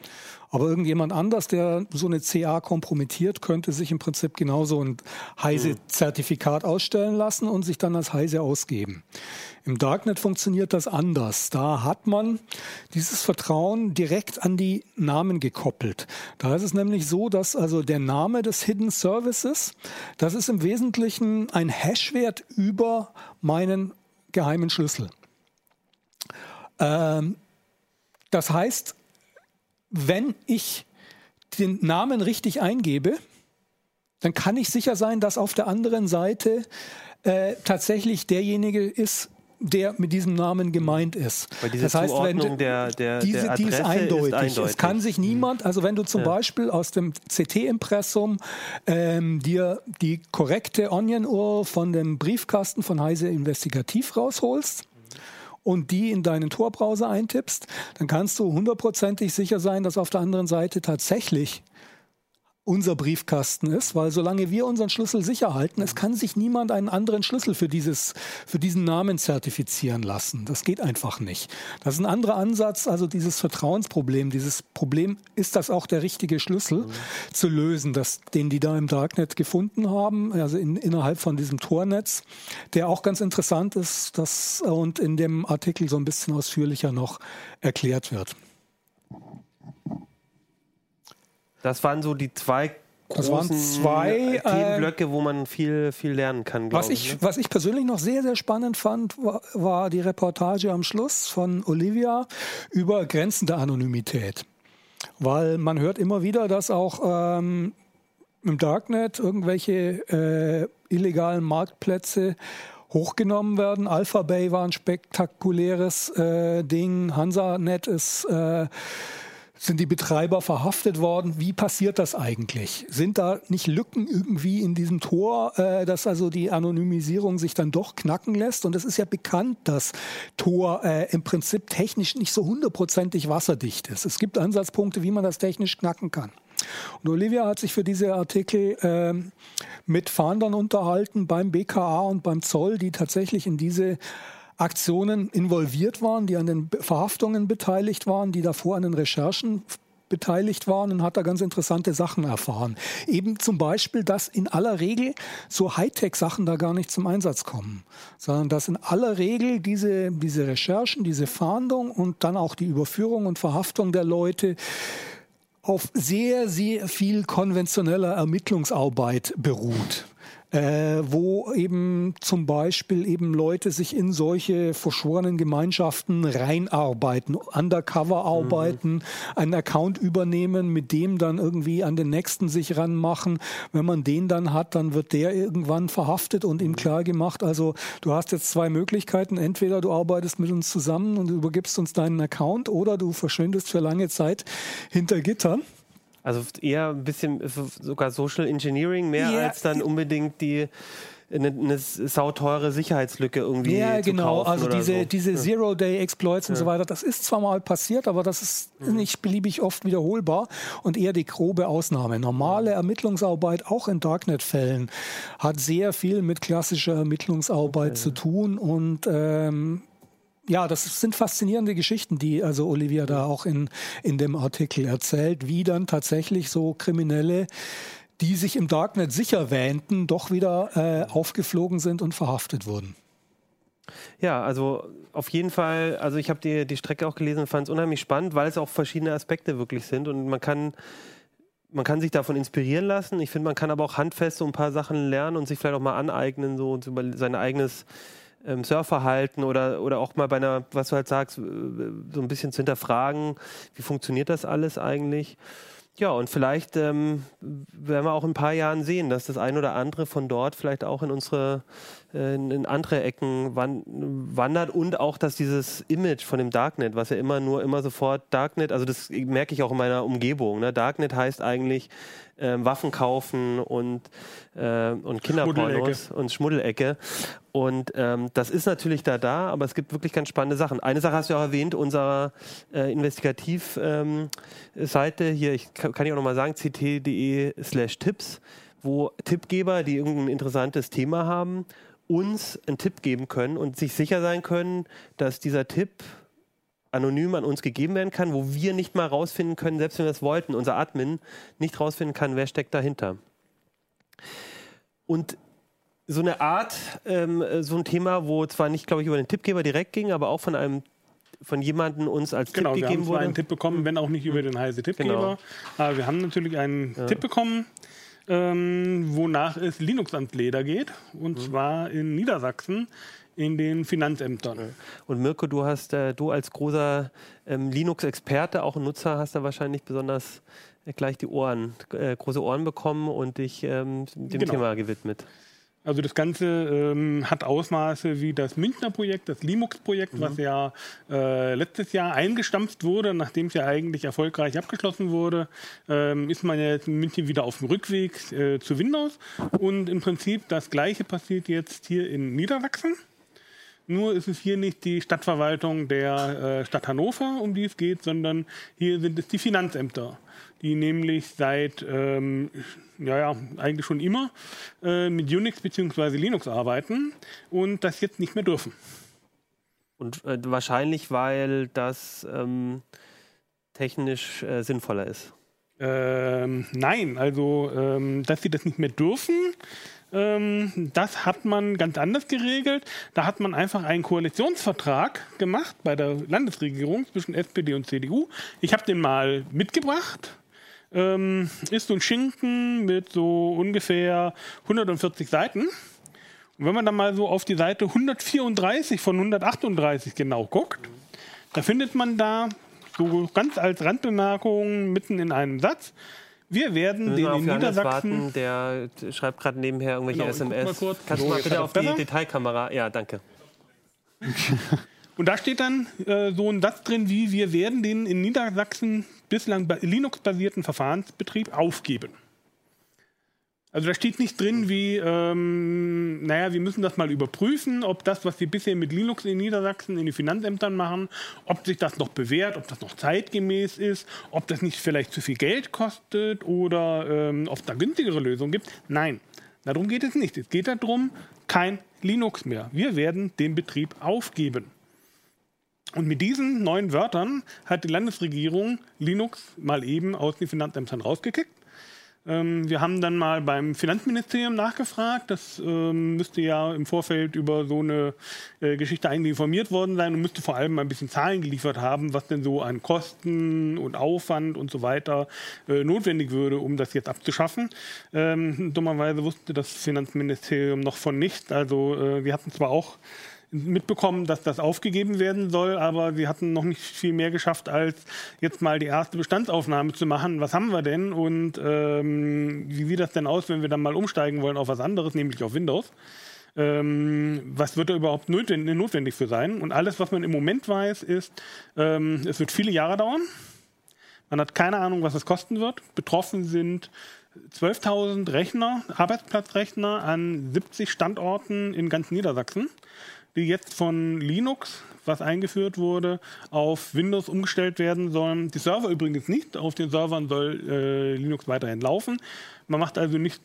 Aber irgendjemand anders, der so eine CA kompromittiert, könnte sich im Prinzip genauso ein Heise-Zertifikat ausstellen lassen und sich dann als Heise ausgeben. Im Darknet funktioniert das anders. Da hat man dieses Vertrauen direkt an die Namen gekoppelt. Da ist es nämlich so, dass also der Name des Hidden Services, das ist im Wesentlichen ein Hashwert über meinen geheimen Schlüssel. Ähm, das heißt, wenn ich den Namen richtig eingebe, dann kann ich sicher sein, dass auf der anderen Seite äh, tatsächlich derjenige ist, der mit diesem Namen gemeint ist. Das heißt, wenn Zuordnung der, der, diese, der die ist eindeutig. ist eindeutig. Es kann sich niemand, also wenn du zum Ja. Beispiel aus dem CT-Impressum ähm, dir die korrekte Onion-URL von dem Briefkasten von Heise Investigativ rausholst, und die in deinen Tor-Browser eintippst, dann kannst du hundertprozentig sicher sein, dass auf der anderen Seite tatsächlich unser Briefkasten ist, weil solange wir unseren Schlüssel sicher halten, es kann sich niemand einen anderen Schlüssel für, dieses, für diesen Namen zertifizieren lassen. Das geht einfach nicht. Das ist ein anderer Ansatz, also dieses Vertrauensproblem, dieses Problem, ist das auch der richtige Schlüssel zu lösen, das, den die da im Darknet gefunden haben, also in, innerhalb von diesem Tornetz, der auch ganz interessant ist das, und in dem Artikel so ein bisschen ausführlicher noch erklärt wird. Das waren so die zwei Das waren großen zwei, äh, Themenblöcke, wo man viel, viel lernen kann, Was glaube ich, ich. Ne? was ich persönlich noch sehr, sehr spannend fand, war, war die Reportage am Schluss von Olivia über Grenzen der Anonymität. Weil man hört immer wieder, dass auch ähm, im Darknet irgendwelche äh, illegalen Marktplätze hochgenommen werden. Alpha Bay war ein spektakuläres äh, Ding. HansaNet ist äh, sind die Betreiber verhaftet worden? Wie passiert das eigentlich? Sind da nicht Lücken irgendwie in diesem Tor, äh, dass also die Anonymisierung sich dann doch knacken lässt? Und es ist ja bekannt, dass Tor äh, im Prinzip technisch nicht so hundertprozentig wasserdicht ist. Es gibt Ansatzpunkte, wie man das technisch knacken kann. Und Olivia hat sich für diese Artikel ähm, mit Fahndern unterhalten beim BKA und beim Zoll, die tatsächlich in diese Aktionen involviert waren, die an den Verhaftungen beteiligt waren, die davor an den Recherchen beteiligt waren und hat da ganz interessante Sachen erfahren. Eben zum Beispiel, dass in aller Regel so Hightech-Sachen da gar nicht zum Einsatz kommen, sondern dass in aller Regel diese, diese Recherchen, diese Fahndung und dann auch die Überführung und Verhaftung der Leute auf sehr, sehr viel konventioneller Ermittlungsarbeit beruht. Äh, wo eben zum Beispiel eben Leute sich in solche verschworenen Gemeinschaften reinarbeiten, undercover arbeiten, einen Account übernehmen, mit dem dann irgendwie an den nächsten sich ranmachen. Wenn man den dann hat, dann wird der irgendwann verhaftet und ihm klar gemacht, also du hast jetzt zwei Möglichkeiten, entweder du arbeitest mit uns zusammen und übergibst uns deinen Account oder du verschwindest für lange Zeit hinter Gittern. Also eher ein bisschen so- sogar Social Engineering mehr Ja. als dann unbedingt die eine, eine sauteure Sicherheitslücke irgendwie Ja, zu genau. kaufen Also oder diese, so. diese Zero-Day-Exploits und so weiter, das ist zwar mal passiert, aber das ist Mhm. nicht beliebig oft wiederholbar und eher die grobe Ausnahme. Normale Ermittlungsarbeit, auch in Darknet-Fällen, hat sehr viel mit klassischer Ermittlungsarbeit zu tun und ähm, ja, das sind faszinierende Geschichten, die also Olivia da auch in, in dem Artikel erzählt, wie dann tatsächlich so Kriminelle, die sich im Darknet sicher wähnten, doch wieder äh, aufgeflogen sind und verhaftet wurden. Ja, also auf jeden Fall, also ich habe die, die Strecke auch gelesen und fand es unheimlich spannend, weil es auch verschiedene Aspekte wirklich sind und man kann, man kann sich davon inspirieren lassen. Ich finde, man kann aber auch handfest so ein paar Sachen lernen und sich vielleicht auch mal aneignen, so und so über sein eigenes ähm, Surfverhalten oder, oder auch mal bei einer, was du halt sagst, äh, so ein bisschen zu hinterfragen, wie funktioniert das alles eigentlich. Ja, und vielleicht ähm, werden wir auch in ein paar Jahren sehen, dass das ein oder andere von dort vielleicht auch in unsere, in, andere Ecken wan wandert und auch, dass dieses Image von dem Darknet, was ja immer nur, immer sofort Darknet, also das merke ich auch in meiner Umgebung, ne? Darknet heißt eigentlich ähm, Waffen kaufen und, äh, und Kinderpornos und Schmuddelecke. Und ähm, das ist natürlich da da, aber es gibt wirklich ganz spannende Sachen. Eine Sache hast du auch erwähnt, unsere äh, Investigativ-Seite hier, ich kann, kann ich auch nochmal sagen, ct.de slash Tipps, wo Tippgeber, die irgendein interessantes Thema haben, uns einen Tipp geben können und sich sicher sein können, dass dieser Tipp anonym an uns gegeben werden kann, wo wir nicht mal rausfinden können, selbst wenn wir es wollten, unser Admin nicht rausfinden kann, wer steckt dahinter. Und so eine Art, ähm, so ein Thema, wo zwar nicht, glaube ich, über den Tippgeber direkt ging, aber auch von einem von jemandem uns als Genau, Tipp wir haben gegeben zwar wurde. einen Tipp bekommen, wenn auch nicht über den heiße Tippgeber. Genau. Aber wir haben natürlich einen Tipp bekommen, ähm, wonach es Linux ans Leder geht. Und Mhm. zwar in Niedersachsen in den Finanzämtern. Und Mirko, du hast, äh, du als großer ähm, Linux-Experte, auch ein Nutzer, hast da wahrscheinlich besonders äh, gleich die Ohren, äh, große Ohren bekommen und dich ähm, dem Genau. Thema gewidmet. Also das Ganze ähm, hat Ausmaße wie das Münchner Projekt, das Linux-Projekt, mhm. was ja äh, letztes Jahr eingestampft wurde, nachdem es ja eigentlich erfolgreich abgeschlossen wurde, ähm, ist man ja jetzt in München wieder auf dem Rückweg äh, zu Windows. Und im Prinzip das Gleiche passiert jetzt hier in Niedersachsen. Nur ist es hier nicht die Stadtverwaltung der äh, Stadt Hannover, um die es geht, sondern hier sind es die Finanzämter, die nämlich seit, ähm, ja, ja, eigentlich schon immer äh, mit Unix bzw. Linux arbeiten und das jetzt nicht mehr dürfen. Und äh, wahrscheinlich, weil das ähm, technisch äh, sinnvoller ist. Ähm, nein, also ähm, dass sie das nicht mehr dürfen, ähm, das hat man ganz anders geregelt. Da hat man einfach einen Koalitionsvertrag gemacht bei der Landesregierung zwischen SPD und CDU. Ich habe den mal mitgebracht. Ähm, ist so ein Schinken mit so ungefähr 140 Seiten. Und wenn man dann mal so auf die Seite 134 von 138 genau guckt, da findet man da so ganz als Randbemerkung mitten in einem Satz, wir werden den in Niedersachsen. Warten, der schreibt gerade nebenher irgendwelche genau, SMS. Kannst du mal bitte auf die Detailkamera? Ja, danke. Und da steht dann äh, so ein Satz drin, wie wir werden den in Niedersachsen bislang Linux-basierten Verfahrensbetrieb aufgeben. Also da steht nicht drin, wie, ähm, naja, wir müssen das mal überprüfen, ob das, was wir bisher mit Linux in Niedersachsen in den Finanzämtern machen, ob sich das noch bewährt, ob das noch zeitgemäß ist, ob das nicht vielleicht zu viel Geld kostet oder ähm, ob es da günstigere Lösungen gibt. Nein, darum geht es nicht. Es geht darum, kein Linux mehr. Wir werden den Betrieb aufgeben. Und mit diesen neuen Wörtern hat die Landesregierung Linux mal eben aus den Finanzämtern rausgekickt wir haben dann mal beim Finanzministerium nachgefragt. Das ähm, müsste ja im Vorfeld über so eine äh, Geschichte eigentlich informiert worden sein und müsste vor allem ein bisschen Zahlen geliefert haben, was denn so an Kosten und Aufwand und so weiter äh, notwendig würde, um das jetzt abzuschaffen. Ähm, dummerweise wusste das Finanzministerium noch von nichts. Also äh, wir hatten zwar auch mitbekommen, dass das aufgegeben werden soll, aber sie hatten noch nicht viel mehr geschafft, als jetzt mal die erste Bestandsaufnahme zu machen. Was haben wir denn und ähm, wie sieht das denn aus, wenn wir dann mal umsteigen wollen auf was anderes, nämlich auf Windows? Ähm, was wird da überhaupt notwendig für sein? Und alles, was man im Moment weiß, ist, ähm, es wird viele Jahre dauern. Man hat keine Ahnung, was es kosten wird. Betroffen sind 12.000 Rechner, Arbeitsplatzrechner an 70 Standorten in ganz Niedersachsen die jetzt von Linux, was eingeführt wurde, auf Windows umgestellt werden sollen. Die Server übrigens nicht. Auf den Servern soll äh, Linux weiterhin laufen. Man macht also nicht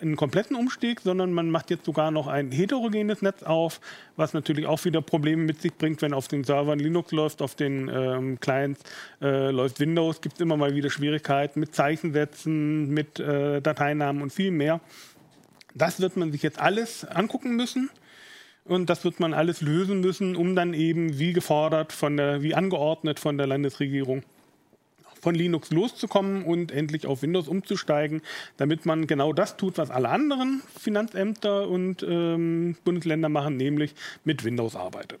einen kompletten Umstieg, sondern man macht jetzt sogar noch ein heterogenes Netz auf, was natürlich auch wieder Probleme mit sich bringt, wenn auf den Servern Linux läuft, auf den ähm, Clients äh, läuft Windows, gibt es immer mal wieder Schwierigkeiten mit Zeichensätzen, mit äh, Dateinamen und viel mehr. Das wird man sich jetzt alles angucken müssen. Und das wird man alles lösen müssen, um dann eben, wie gefordert, von der, wie angeordnet von der Landesregierung, von Linux loszukommen und endlich auf Windows umzusteigen, damit man genau das tut, was alle anderen Finanzämter und ähm, Bundesländer machen, nämlich mit Windows arbeitet.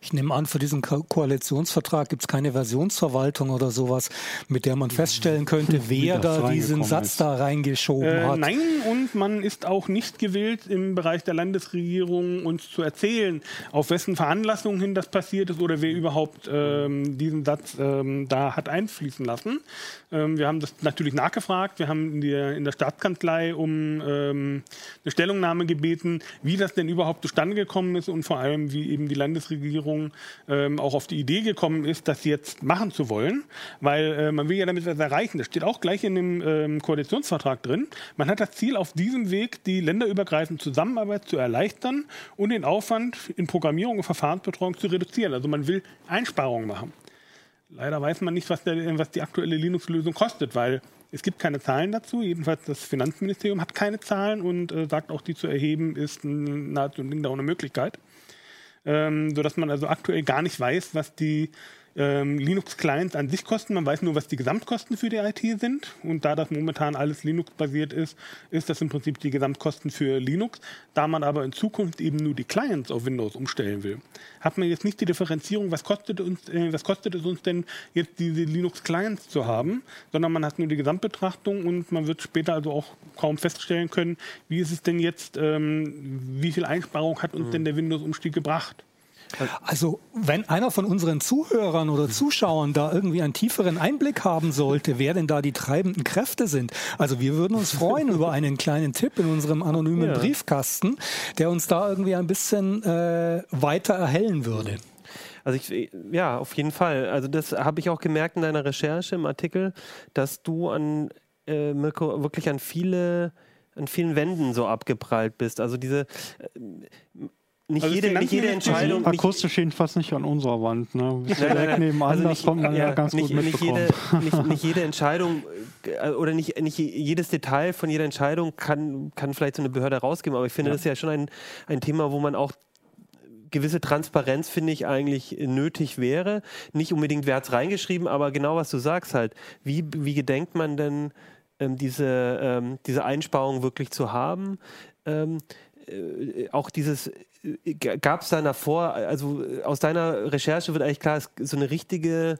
Ich nehme an, für diesen Ko Koalitionsvertrag gibt es keine Versionsverwaltung oder sowas, mit der man feststellen könnte, wer da diesen Satz ist. da reingeschoben äh, hat. Nein, und man ist auch nicht gewillt, im Bereich der Landesregierung uns zu erzählen, auf wessen Veranlassung hin das passiert ist oder wer überhaupt ähm, diesen Satz ähm, da hat einfließen lassen. Ähm, wir haben das natürlich nachgefragt. Wir haben in, die, in der Staatskanzlei um ähm, eine Stellungnahme gebeten, wie das denn überhaupt zustande gekommen ist und vor allem, wie eben die Landesregierung ähm, auch auf die Idee gekommen ist, das jetzt machen zu wollen. Weil äh, man will ja damit was erreichen. Das steht auch gleich in dem ähm, Koalitionsvertrag drin. Man hat das Ziel, auf diesem Weg die länderübergreifende Zusammenarbeit zu erleichtern und den Aufwand in Programmierung und Verfahrensbetreuung zu reduzieren. Also man will Einsparungen machen. Leider weiß man nicht, was, der, was die aktuelle Linux-Lösung kostet, weil es gibt keine Zahlen dazu. Jedenfalls das Finanzministerium hat keine Zahlen und äh, sagt auch, die zu erheben ist nahezu eine Möglichkeit. Ähm, sodass man also aktuell gar nicht weiß, was die ähm, Linux-Clients an sich kosten. Man weiß nur, was die Gesamtkosten für die IT sind. Und da das momentan alles Linux-basiert ist, ist das im Prinzip die Gesamtkosten für Linux. Da man aber in Zukunft eben nur die Clients auf Windows umstellen will, hat man jetzt nicht die Differenzierung, was kostet, uns, äh, was kostet es uns denn jetzt diese Linux-Clients zu haben, sondern man hat nur die Gesamtbetrachtung und man wird später also auch kaum feststellen können, wie ist es denn jetzt, ähm, wie viel Einsparung hat uns mhm. denn der Windows-Umstieg gebracht. Also, wenn einer von unseren Zuhörern oder Zuschauern da irgendwie einen tieferen Einblick haben sollte, wer denn da die treibenden Kräfte sind, also wir würden uns freuen über einen kleinen Tipp in unserem anonymen ja. Briefkasten, der uns da irgendwie ein bisschen äh, weiter erhellen würde. Also ich, ja, auf jeden Fall. Also das habe ich auch gemerkt in deiner Recherche im Artikel, dass du an äh, Mirko wirklich an viele an vielen Wänden so abgeprallt bist. Also diese äh, nicht, also jede, nicht jede Entscheidung. Nicht, akustisch jedenfalls nicht an unserer Wand. Ne? Direkt nebenan, also nicht, das kommt man ja, ja ganz nicht, gut nicht jede, nicht, nicht, jede Entscheidung äh, oder nicht, nicht jedes Detail von jeder Entscheidung kann, kann vielleicht so eine Behörde rausgeben. Aber ich finde, ja. das ist ja schon ein, ein Thema, wo man auch gewisse Transparenz, finde ich, eigentlich nötig wäre. Nicht unbedingt, wer hat es reingeschrieben, aber genau was du sagst halt. Wie, wie gedenkt man denn, ähm, diese, ähm, diese Einsparung wirklich zu haben? Ähm, äh, auch dieses, äh, gab es da davor, also äh, aus deiner Recherche wird eigentlich klar, so eine richtige,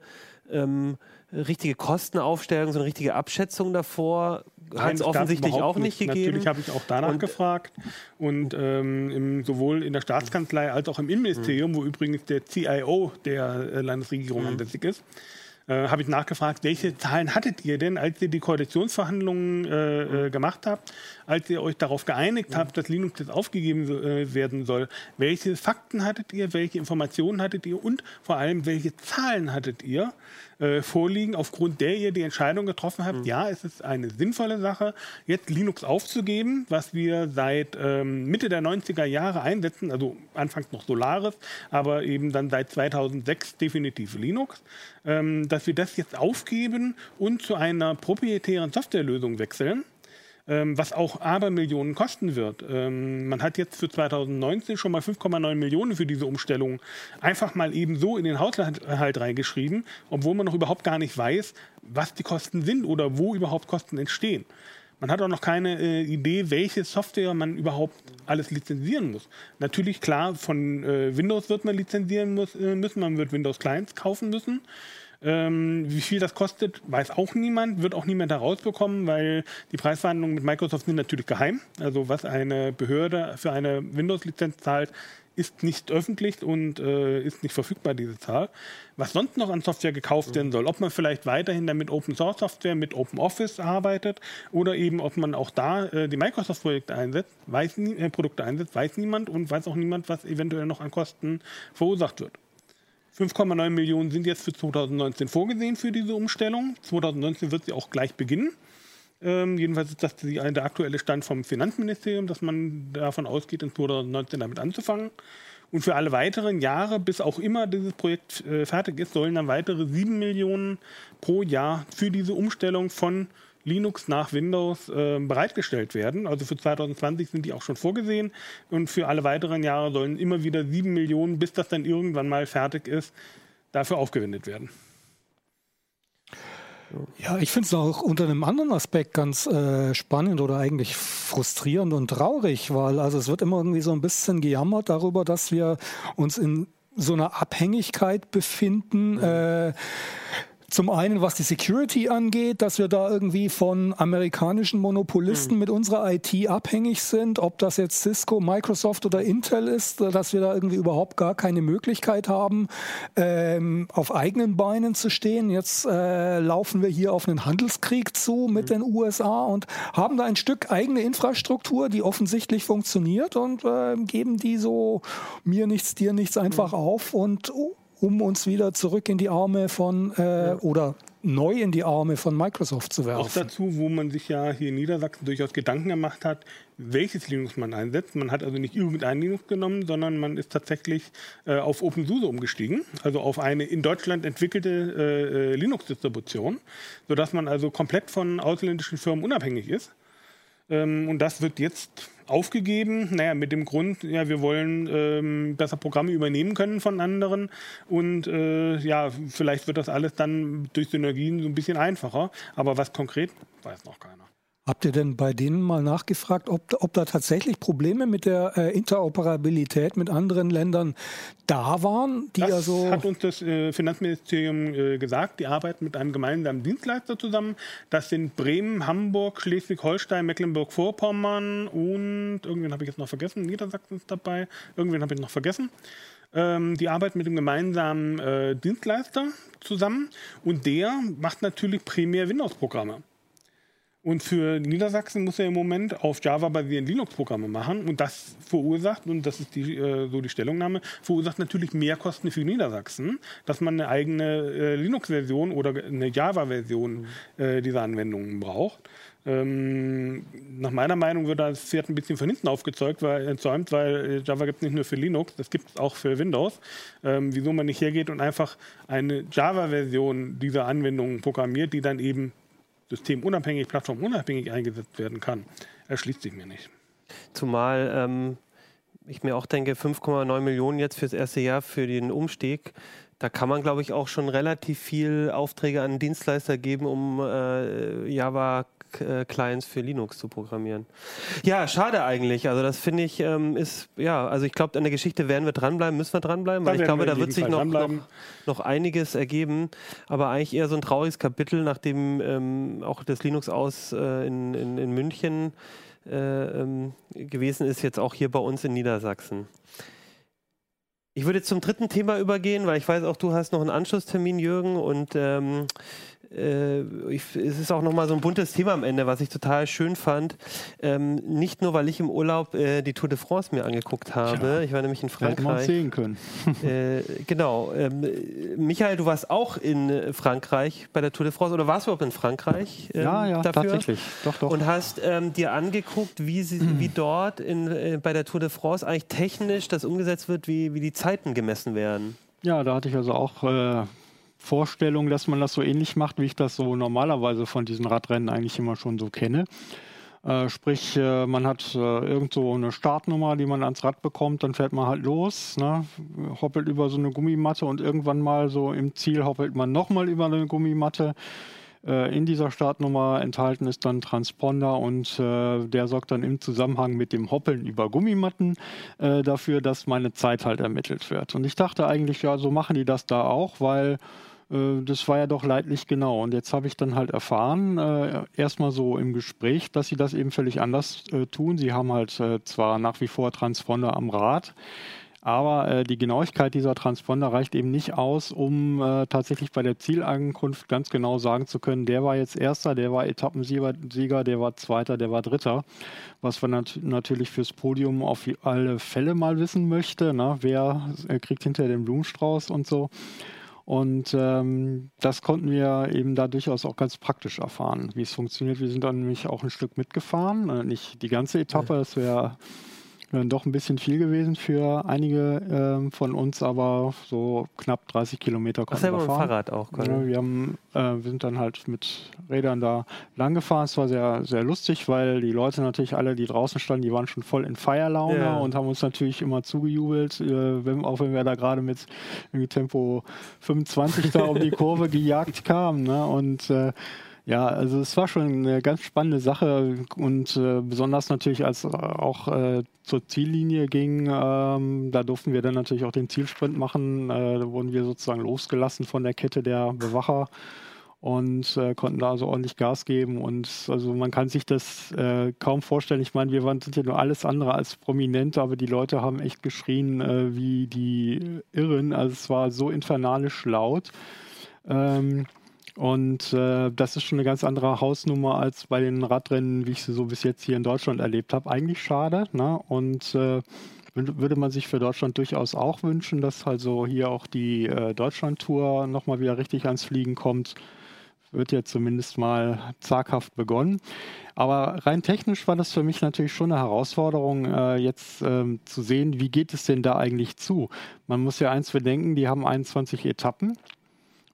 ähm, richtige Kostenaufstellung, so eine richtige Abschätzung davor hat es offensichtlich auch nicht, nicht gegeben. Natürlich habe ich auch danach und, gefragt und ähm, im, sowohl in der Staatskanzlei als auch im Innenministerium, wo übrigens der CIO der Landesregierung mhm. ansässig ist, äh, habe ich nachgefragt, welche Zahlen hattet ihr denn, als ihr die Koalitionsverhandlungen äh, äh, gemacht habt, als ihr euch darauf geeinigt habt, dass Linux jetzt aufgegeben äh, werden soll? Welche Fakten hattet ihr, welche Informationen hattet ihr und vor allem, welche Zahlen hattet ihr? Äh, vorliegen, aufgrund der ihr die Entscheidung getroffen habt, mhm. ja, es ist eine sinnvolle Sache, jetzt Linux aufzugeben, was wir seit ähm, Mitte der 90er Jahre einsetzen, also anfangs noch Solaris, aber eben dann seit 2006 definitiv Linux, ähm, dass wir das jetzt aufgeben und zu einer proprietären Softwarelösung wechseln ähm, was auch Abermillionen kosten wird. Ähm, man hat jetzt für 2019 schon mal 5,9 Millionen für diese Umstellung einfach mal eben so in den Haushalt reingeschrieben, obwohl man noch überhaupt gar nicht weiß, was die Kosten sind oder wo überhaupt Kosten entstehen. Man hat auch noch keine äh, Idee, welche Software man überhaupt alles lizenzieren muss. Natürlich, klar, von äh, Windows wird man lizenzieren muss, äh, müssen, man wird Windows Clients kaufen müssen. Ähm, wie viel das kostet, weiß auch niemand, wird auch niemand herausbekommen, weil die Preisverhandlungen mit Microsoft sind natürlich geheim. Also was eine Behörde für eine Windows-Lizenz zahlt, ist nicht öffentlich und äh, ist nicht verfügbar, diese Zahl. Was sonst noch an Software gekauft werden soll, ob man vielleicht weiterhin damit Open Source Software mit Open Office arbeitet oder eben ob man auch da äh, die Microsoft-Projekte einsetzt, weiß nie, äh, Produkte einsetzt, weiß niemand und weiß auch niemand, was eventuell noch an Kosten verursacht wird. 5,9 Millionen sind jetzt für 2019 vorgesehen für diese Umstellung. 2019 wird sie auch gleich beginnen. Ähm, jedenfalls ist das die, der aktuelle Stand vom Finanzministerium, dass man davon ausgeht, in 2019 damit anzufangen. Und für alle weiteren Jahre, bis auch immer dieses Projekt äh, fertig ist, sollen dann weitere 7 Millionen pro Jahr für diese Umstellung von Linux nach Windows äh, bereitgestellt werden. Also für 2020 sind die auch schon vorgesehen und für alle weiteren Jahre sollen immer wieder sieben Millionen, bis das dann irgendwann mal fertig ist, dafür aufgewendet werden. Ja, ich finde es auch unter einem anderen Aspekt ganz äh, spannend oder eigentlich frustrierend und traurig, weil also es wird immer irgendwie so ein bisschen gejammert darüber, dass wir uns in so einer Abhängigkeit befinden. Mhm. Äh, zum einen, was die Security angeht, dass wir da irgendwie von amerikanischen Monopolisten mhm. mit unserer IT abhängig sind, ob das jetzt Cisco, Microsoft oder Intel ist, dass wir da irgendwie überhaupt gar keine Möglichkeit haben, ähm, auf eigenen Beinen zu stehen. Jetzt äh, laufen wir hier auf einen Handelskrieg zu mit mhm. den USA und haben da ein Stück eigene Infrastruktur, die offensichtlich funktioniert und äh, geben die so mir nichts, dir nichts einfach mhm. auf und oh, um uns wieder zurück in die Arme von äh, ja. oder neu in die Arme von Microsoft zu werfen. Auch dazu, wo man sich ja hier in Niedersachsen durchaus Gedanken gemacht hat, welches Linux man einsetzt. Man hat also nicht irgendein Linux genommen, sondern man ist tatsächlich äh, auf OpenSUSE umgestiegen, also auf eine in Deutschland entwickelte äh, Linux-Distribution, sodass man also komplett von ausländischen Firmen unabhängig ist. Ähm, und das wird jetzt aufgegeben. Naja, mit dem Grund, ja, wir wollen ähm, besser Programme übernehmen können von anderen und äh, ja, vielleicht wird das alles dann durch Synergien so ein bisschen einfacher. Aber was konkret, weiß noch keiner. Habt ihr denn bei denen mal nachgefragt, ob, ob da tatsächlich Probleme mit der äh, Interoperabilität mit anderen Ländern da waren? Das also hat uns das äh, Finanzministerium äh, gesagt. Die arbeiten mit einem gemeinsamen Dienstleister zusammen. Das sind Bremen, Hamburg, Schleswig-Holstein, Mecklenburg-Vorpommern und irgendwen habe ich jetzt noch vergessen. Niedersachsen ist dabei. Irgendwen habe ich noch vergessen. Ähm, die arbeiten mit dem gemeinsamen äh, Dienstleister zusammen und der macht natürlich primär Windows-Programme. Und für Niedersachsen muss er im Moment auf Java basierende Linux-Programme machen. Und das verursacht, und das ist die, äh, so die Stellungnahme, verursacht natürlich Mehrkosten für Niedersachsen, dass man eine eigene äh, Linux-Version oder eine Java-Version äh, dieser Anwendungen braucht. Ähm, nach meiner Meinung wird das Pferd ein bisschen von hinten aufgezeugt, weil, entzäumt, weil Java gibt es nicht nur für Linux, das gibt es auch für Windows. Ähm, wieso man nicht hergeht und einfach eine Java-Version dieser Anwendungen programmiert, die dann eben systemunabhängig, plattformunabhängig eingesetzt werden kann, erschließt sich mir nicht. Zumal ähm, ich mir auch denke, 5,9 Millionen jetzt fürs erste Jahr für den Umstieg, da kann man, glaube ich, auch schon relativ viel Aufträge an Dienstleister geben, um äh, Java Clients für Linux zu programmieren. Ja, schade eigentlich. Also das finde ich ähm, ist, ja, also ich glaube, an der Geschichte werden wir dranbleiben, müssen wir dranbleiben, weil da ich glaube, da wird sich noch, noch, noch, einiges ergeben. Aber eigentlich eher so ein trauriges Kapitel, nachdem ähm, auch das Linux aus äh, in, in, in, München äh, ähm, gewesen ist, jetzt auch hier bei uns in Niedersachsen. Ich würde zum dritten Thema übergehen, weil ich weiß auch, du hast noch einen Anschlusstermin, Jürgen, und ähm, äh, ich, es ist auch nochmal so ein buntes Thema am Ende, was ich total schön fand. Ähm, nicht nur, weil ich im Urlaub äh, die Tour de France mir angeguckt habe. Ja, ich war nämlich in Frankreich. Hätte man sehen können. äh, genau. Ähm, Michael, du warst auch in Frankreich bei der Tour de France oder warst du überhaupt in Frankreich? Ähm, ja, ja, dafür? tatsächlich. Doch, doch. Und hast ähm, dir angeguckt, wie, sie, mhm. wie dort in, äh, bei der Tour de France eigentlich technisch das umgesetzt wird, wie, wie die Zeiten gemessen werden. Ja, da hatte ich also auch äh, Vorstellung, dass man das so ähnlich macht, wie ich das so normalerweise von diesen Radrennen eigentlich immer schon so kenne. Äh, sprich, äh, man hat äh, irgendwo eine Startnummer, die man ans Rad bekommt, dann fährt man halt los, ne? hoppelt über so eine Gummimatte und irgendwann mal so im Ziel hoppelt man nochmal über eine Gummimatte. Äh, in dieser Startnummer enthalten ist dann Transponder und äh, der sorgt dann im Zusammenhang mit dem Hoppeln über Gummimatten äh, dafür, dass meine Zeit halt ermittelt wird. Und ich dachte eigentlich, ja, so machen die das da auch, weil das war ja doch leidlich genau. Und jetzt habe ich dann halt erfahren, äh, erstmal so im Gespräch, dass sie das eben völlig anders äh, tun. Sie haben halt äh, zwar nach wie vor Transponder am Rad, aber äh, die Genauigkeit dieser Transponder reicht eben nicht aus, um äh, tatsächlich bei der Zielankunft ganz genau sagen zu können, der war jetzt Erster, der war Etappensieger, der war Zweiter, der war Dritter. Was man nat natürlich fürs Podium auf alle Fälle mal wissen möchte. Na, wer kriegt hinter den Blumenstrauß und so. Und ähm, das konnten wir eben da durchaus auch ganz praktisch erfahren, wie es funktioniert. Wir sind dann nämlich auch ein Stück mitgefahren, äh, nicht die ganze Etappe, das wäre dann doch ein bisschen viel gewesen für einige äh, von uns, aber so knapp 30 Kilometer konnten Ach, wir fahren. Fahrrad auch, ja, wir, haben, äh, wir sind dann halt mit Rädern da lang gefahren. Es war sehr, sehr lustig, weil die Leute natürlich alle, die draußen standen, die waren schon voll in Feierlaune ja. und haben uns natürlich immer zugejubelt, äh, wenn, auch wenn wir da gerade mit Tempo 25 da um die Kurve gejagt kamen. Ne? Und äh, ja, also es war schon eine ganz spannende Sache und äh, besonders natürlich, als auch äh, zur Ziellinie ging, ähm, da durften wir dann natürlich auch den Zielsprint machen. Äh, da wurden wir sozusagen losgelassen von der Kette der Bewacher und äh, konnten da also ordentlich Gas geben. Und also man kann sich das äh, kaum vorstellen. Ich meine, wir waren, sind ja nur alles andere als prominent, aber die Leute haben echt geschrien äh, wie die Irren. Also es war so infernalisch laut. Ähm, und äh, das ist schon eine ganz andere Hausnummer als bei den Radrennen, wie ich sie so bis jetzt hier in Deutschland erlebt habe. Eigentlich schade. Ne? Und äh, würde man sich für Deutschland durchaus auch wünschen, dass also hier auch die äh, Deutschland-Tour nochmal wieder richtig ans Fliegen kommt. Wird ja zumindest mal zaghaft begonnen. Aber rein technisch war das für mich natürlich schon eine Herausforderung, äh, jetzt ähm, zu sehen, wie geht es denn da eigentlich zu. Man muss ja eins bedenken, die haben 21 Etappen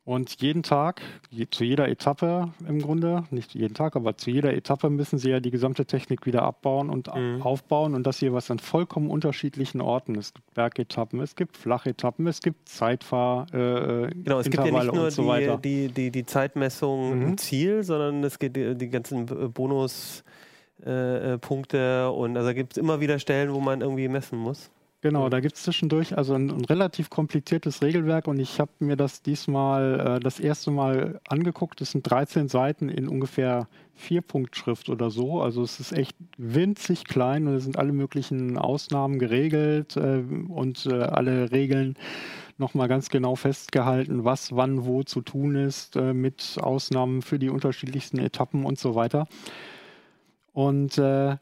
Und jeden Tag, je, zu jeder Etappe im Grunde, nicht jeden Tag, aber zu jeder Etappe müssen sie ja die gesamte Technik wieder abbauen und mhm. aufbauen und das jeweils an vollkommen unterschiedlichen Orten. Es gibt Bergetappen, es gibt Flachetappen, es gibt Zeitfahr, äh, Genau, es gibt ja nicht nur so die, die, die, die, Zeitmessung mhm. im Ziel, sondern es gibt die, die ganzen Bonuspunkte äh, äh und also gibt es immer wieder Stellen, wo man irgendwie messen muss. Genau, da gibt es zwischendurch also ein, ein, relativ kompliziertes Regelwerk und ich habe mir das diesmal äh, das erste Mal angeguckt. Es sind 13 Seiten in ungefähr Vierpunktschrift oder so. Also es ist echt winzig klein und es sind alle möglichen Ausnahmen geregelt äh, und äh, alle Regeln nochmal ganz genau festgehalten, was wann wo zu tun ist, äh, mit Ausnahmen für die unterschiedlichsten Etappen und so weiter. Und äh,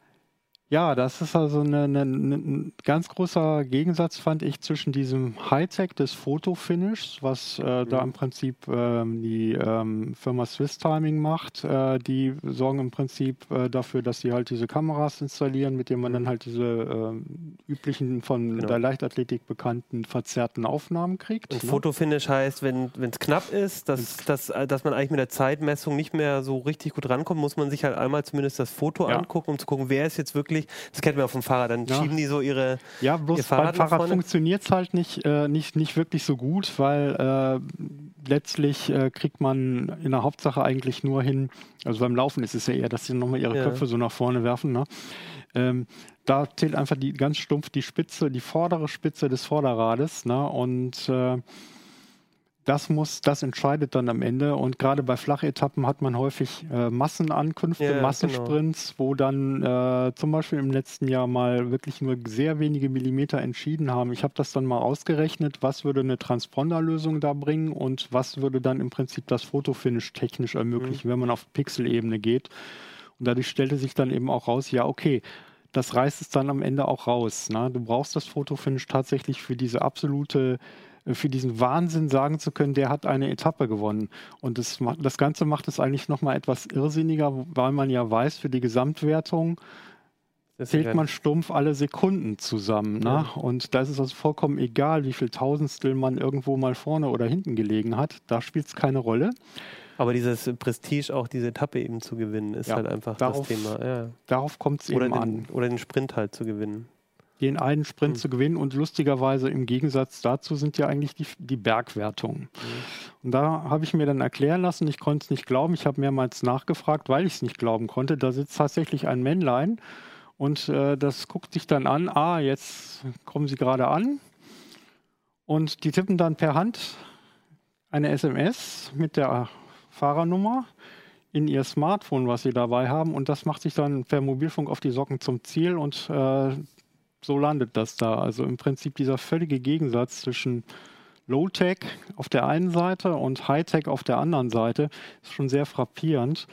ja, das ist also eine, eine, ein ganz großer Gegensatz, fand ich, zwischen diesem Hightech des Fotofinishs, was äh, mhm. da im Prinzip ähm, die ähm, Firma Swiss Timing macht. Äh, die sorgen im Prinzip äh, dafür, dass sie halt diese Kameras installieren, mit denen man dann halt diese ähm, üblichen von genau. der Leichtathletik bekannten verzerrten Aufnahmen kriegt. Und ne? Fotofinish heißt, wenn es knapp ist, dass, dass, äh, dass man eigentlich mit der Zeitmessung nicht mehr so richtig gut rankommt, muss man sich halt einmal zumindest das Foto ja. angucken, um zu gucken, wer ist jetzt wirklich wirklich, das kennt man auch vom Fahrrad, dann ja. schieben die so ihre. Ja, bloß Fahrrad beim Fahrrad funktioniert es halt nicht, äh, nicht, nicht wirklich so gut, weil äh, letztlich äh, kriegt man in der Hauptsache eigentlich nur hin, also beim Laufen ist es ja eher, dass sie nochmal ihre ja. Köpfe so nach vorne werfen. Ne? Ähm, da zählt einfach die ganz stumpf die Spitze, die vordere Spitze des Vorderrades. Ne? Und äh, das muss, das entscheidet dann am Ende. Und gerade bei Flachetappen hat man häufig äh, Massenankünfte, ja, Massensprints, genau. wo dann äh, zum Beispiel im letzten Jahr mal wirklich nur sehr wenige Millimeter entschieden haben. Ich habe das dann mal ausgerechnet, was würde eine Transponderlösung da bringen und was würde dann im Prinzip das Fotofinish technisch ermöglichen, mhm. wenn man auf Pixelebene geht. Und dadurch stellte sich dann eben auch raus, ja, okay, das reißt es dann am Ende auch raus. Ne? Du brauchst das Fotofinish tatsächlich für diese absolute für diesen Wahnsinn sagen zu können, der hat eine Etappe gewonnen. Und das, das Ganze macht es eigentlich nochmal etwas irrsinniger, weil man ja weiß, für die Gesamtwertung zählt man stumpf alle Sekunden zusammen. Ne? Ja. Und da ist es also vollkommen egal, wie viel Tausendstel man irgendwo mal vorne oder hinten gelegen hat. Da spielt es keine Rolle. Aber dieses Prestige, auch diese Etappe eben zu gewinnen, ist ja, halt einfach darauf, das Thema. Ja. Darauf kommt es eben den, an. Oder den Sprint halt zu gewinnen den einen Sprint mhm. zu gewinnen. Und lustigerweise im Gegensatz dazu sind ja eigentlich die, die Bergwertungen. Mhm. Und da habe ich mir dann erklären lassen, ich konnte es nicht glauben. Ich habe mehrmals nachgefragt, weil ich es nicht glauben konnte. Da sitzt tatsächlich ein Männlein und äh, das guckt sich dann an. Ah, jetzt kommen sie gerade an. Und die tippen dann per Hand eine SMS mit der Fahrernummer in ihr Smartphone, was sie dabei haben. Und das macht sich dann per Mobilfunk auf die Socken zum Ziel und äh, so landet das da. Also im Prinzip dieser völlige Gegensatz zwischen Low-Tech auf der einen Seite und High-Tech auf der anderen Seite ist schon sehr frappierend.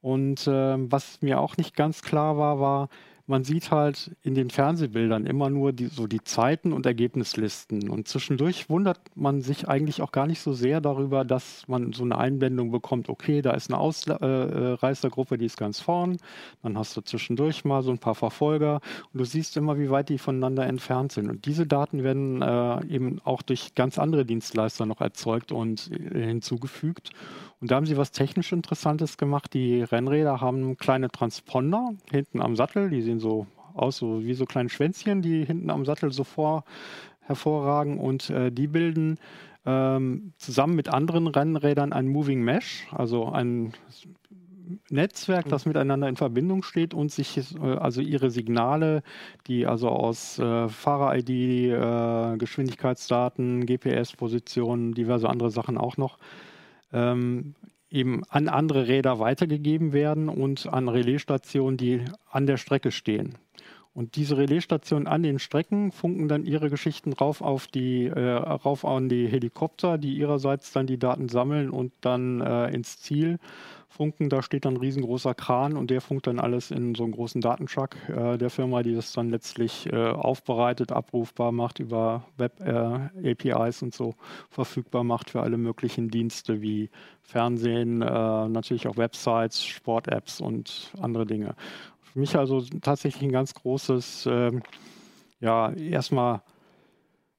Und äh, was mir auch nicht ganz klar war, war, man sieht halt in den Fernsehbildern immer nur die, so die Zeiten und Ergebnislisten. Und zwischendurch wundert man sich eigentlich auch gar nicht so sehr darüber, dass man so eine Einblendung bekommt, okay, da ist eine Ausreißergruppe, die ist ganz vorn. Dann hast du zwischendurch mal so ein paar Verfolger und du siehst immer, wie weit die voneinander entfernt sind. Und diese Daten werden äh, eben auch durch ganz andere Dienstleister noch erzeugt und äh, hinzugefügt. Und da haben sie was technisch Interessantes gemacht. Die Rennräder haben kleine Transponder hinten am Sattel. Die sehen so aus, so wie so kleine Schwänzchen, die hinten am Sattel so vor, hervorragen. Und äh, die bilden ähm, zusammen mit anderen Rennrädern ein Moving Mesh, also ein Netzwerk, das miteinander in Verbindung steht und sich äh, also ihre Signale, die also aus äh, Fahrer-ID, äh, Geschwindigkeitsdaten, GPS-Positionen, diverse andere Sachen auch noch ähm, eben an andere Räder weitergegeben werden und an Relaisstationen, die an der Strecke stehen. Und diese Relaisstationen an den Strecken funken dann ihre Geschichten rauf auf die, äh, rauf an die Helikopter, die ihrerseits dann die Daten sammeln und dann äh, ins Ziel funken. Da steht dann ein riesengroßer Kran und der funkt dann alles in so einen großen Datentruck äh, der Firma, die das dann letztlich äh, aufbereitet, abrufbar macht, über Web-APIs äh, und so verfügbar macht für alle möglichen Dienste wie Fernsehen, äh, natürlich auch Websites, Sport-Apps und andere Dinge. Für mich also tatsächlich ein ganz großes, ähm, ja, erstmal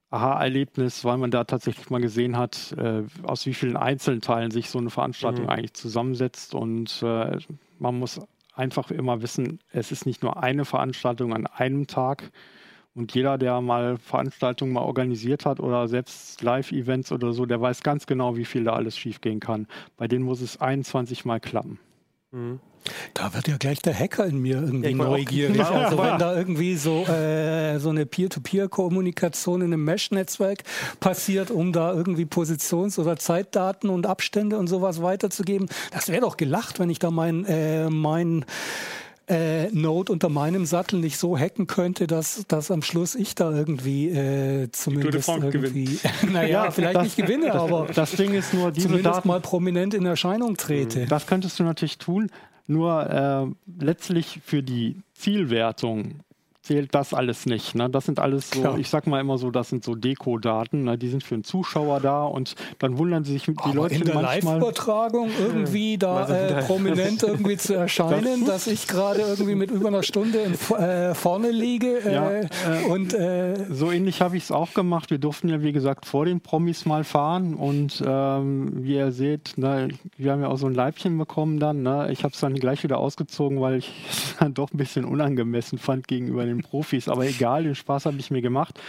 Aha-Erlebnis, weil man da tatsächlich mal gesehen hat, äh, aus wie vielen Einzelteilen sich so eine Veranstaltung mhm. eigentlich zusammensetzt. Und äh, man muss einfach immer wissen, es ist nicht nur eine Veranstaltung an einem Tag. Und jeder, der mal Veranstaltungen mal organisiert hat oder selbst Live-Events oder so, der weiß ganz genau, wie viel da alles schiefgehen kann. Bei denen muss es 21 Mal klappen. Mhm. Da wird ja gleich der Hacker in mir irgendwie ja, neugierig. Also wenn da irgendwie so, äh, so eine Peer-to-Peer-Kommunikation in einem Mesh-Netzwerk passiert, um da irgendwie Positions- oder Zeitdaten und Abstände und sowas weiterzugeben, das wäre doch gelacht, wenn ich da mein, äh, mein äh, Node unter meinem Sattel nicht so hacken könnte, dass, dass am Schluss ich da irgendwie äh, zumindest irgendwie, naja, vielleicht das, nicht gewinne, das, aber das Ding ist nur, diese zumindest Daten, mal prominent in Erscheinung trete. Das könntest du natürlich tun, nur äh, letztlich für die Zielwertung zählt das alles nicht. Ne? Das sind alles so, Klar. ich sag mal immer so, das sind so Deko-Daten, ne? die sind für den Zuschauer da und dann wundern sich die Aber Leute in der Live-Übertragung irgendwie da äh, prominent irgendwie zu erscheinen, das dass ich gerade irgendwie mit über einer Stunde in, äh, vorne liege. Äh, ja, äh, und äh, so ähnlich habe ich es auch gemacht. Wir durften ja wie gesagt vor den Promis mal fahren und ähm, wie ihr seht, ne, wir haben ja auch so ein Leibchen bekommen dann. Ne? Ich habe es dann gleich wieder ausgezogen, weil ich es dann doch ein bisschen unangemessen fand gegenüber den den Profis, aber egal, den Spaß habe ich mir gemacht.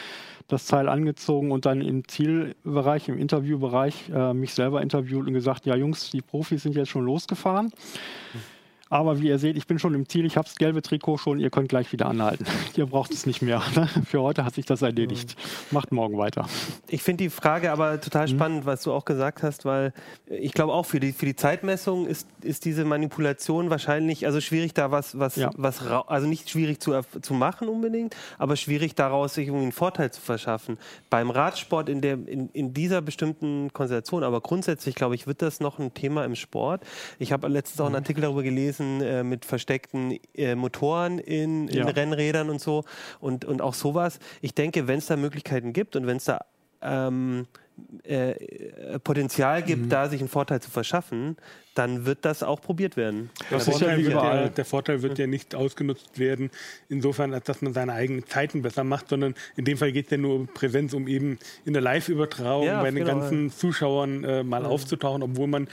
Das Teil angezogen und dann im Zielbereich, im Interviewbereich äh, mich selber interviewt und gesagt, ja Jungs, die Profis sind jetzt schon losgefahren. Mhm aber wie ihr seht, ich bin schon im Ziel. Ich habe das gelbe Trikot schon. Ihr könnt gleich wieder anhalten. ihr braucht es nicht mehr. Ne? Für heute hat sich das erledigt. Macht morgen weiter. Ich finde die Frage aber total mhm. spannend, was du auch gesagt hast, weil ich glaube auch für die, für die Zeitmessung ist, ist diese Manipulation wahrscheinlich, also schwierig da was, was, ja. was also nicht schwierig zu, zu machen unbedingt, aber schwierig daraus sich irgendwie einen Vorteil zu verschaffen. Beim Radsport in, der, in, in dieser bestimmten Konstellation, aber grundsätzlich glaube ich, wird das noch ein Thema im Sport. Ich habe letztens auch einen mhm. Artikel darüber gelesen, Straßen äh, mit versteckten äh, Motoren in, in ja. Rennrädern und so und, und auch sowas. Ich denke, wenn es da Möglichkeiten gibt und wenn es da ähm, äh, Potenzial gibt, mhm. da sich einen Vorteil zu verschaffen, dann wird das auch probiert werden. Der Vorteil, ja der, der, Vorteil, wird ja nicht ausgenutzt werden, insofern, als dass man seine eigenen Zeiten besser macht, sondern in dem Fall geht es ja nur um Präsenz, um eben in der Live-Übertragung ja, bei den genau. ganzen Zuschauern äh, mal ja. aufzutauchen, obwohl man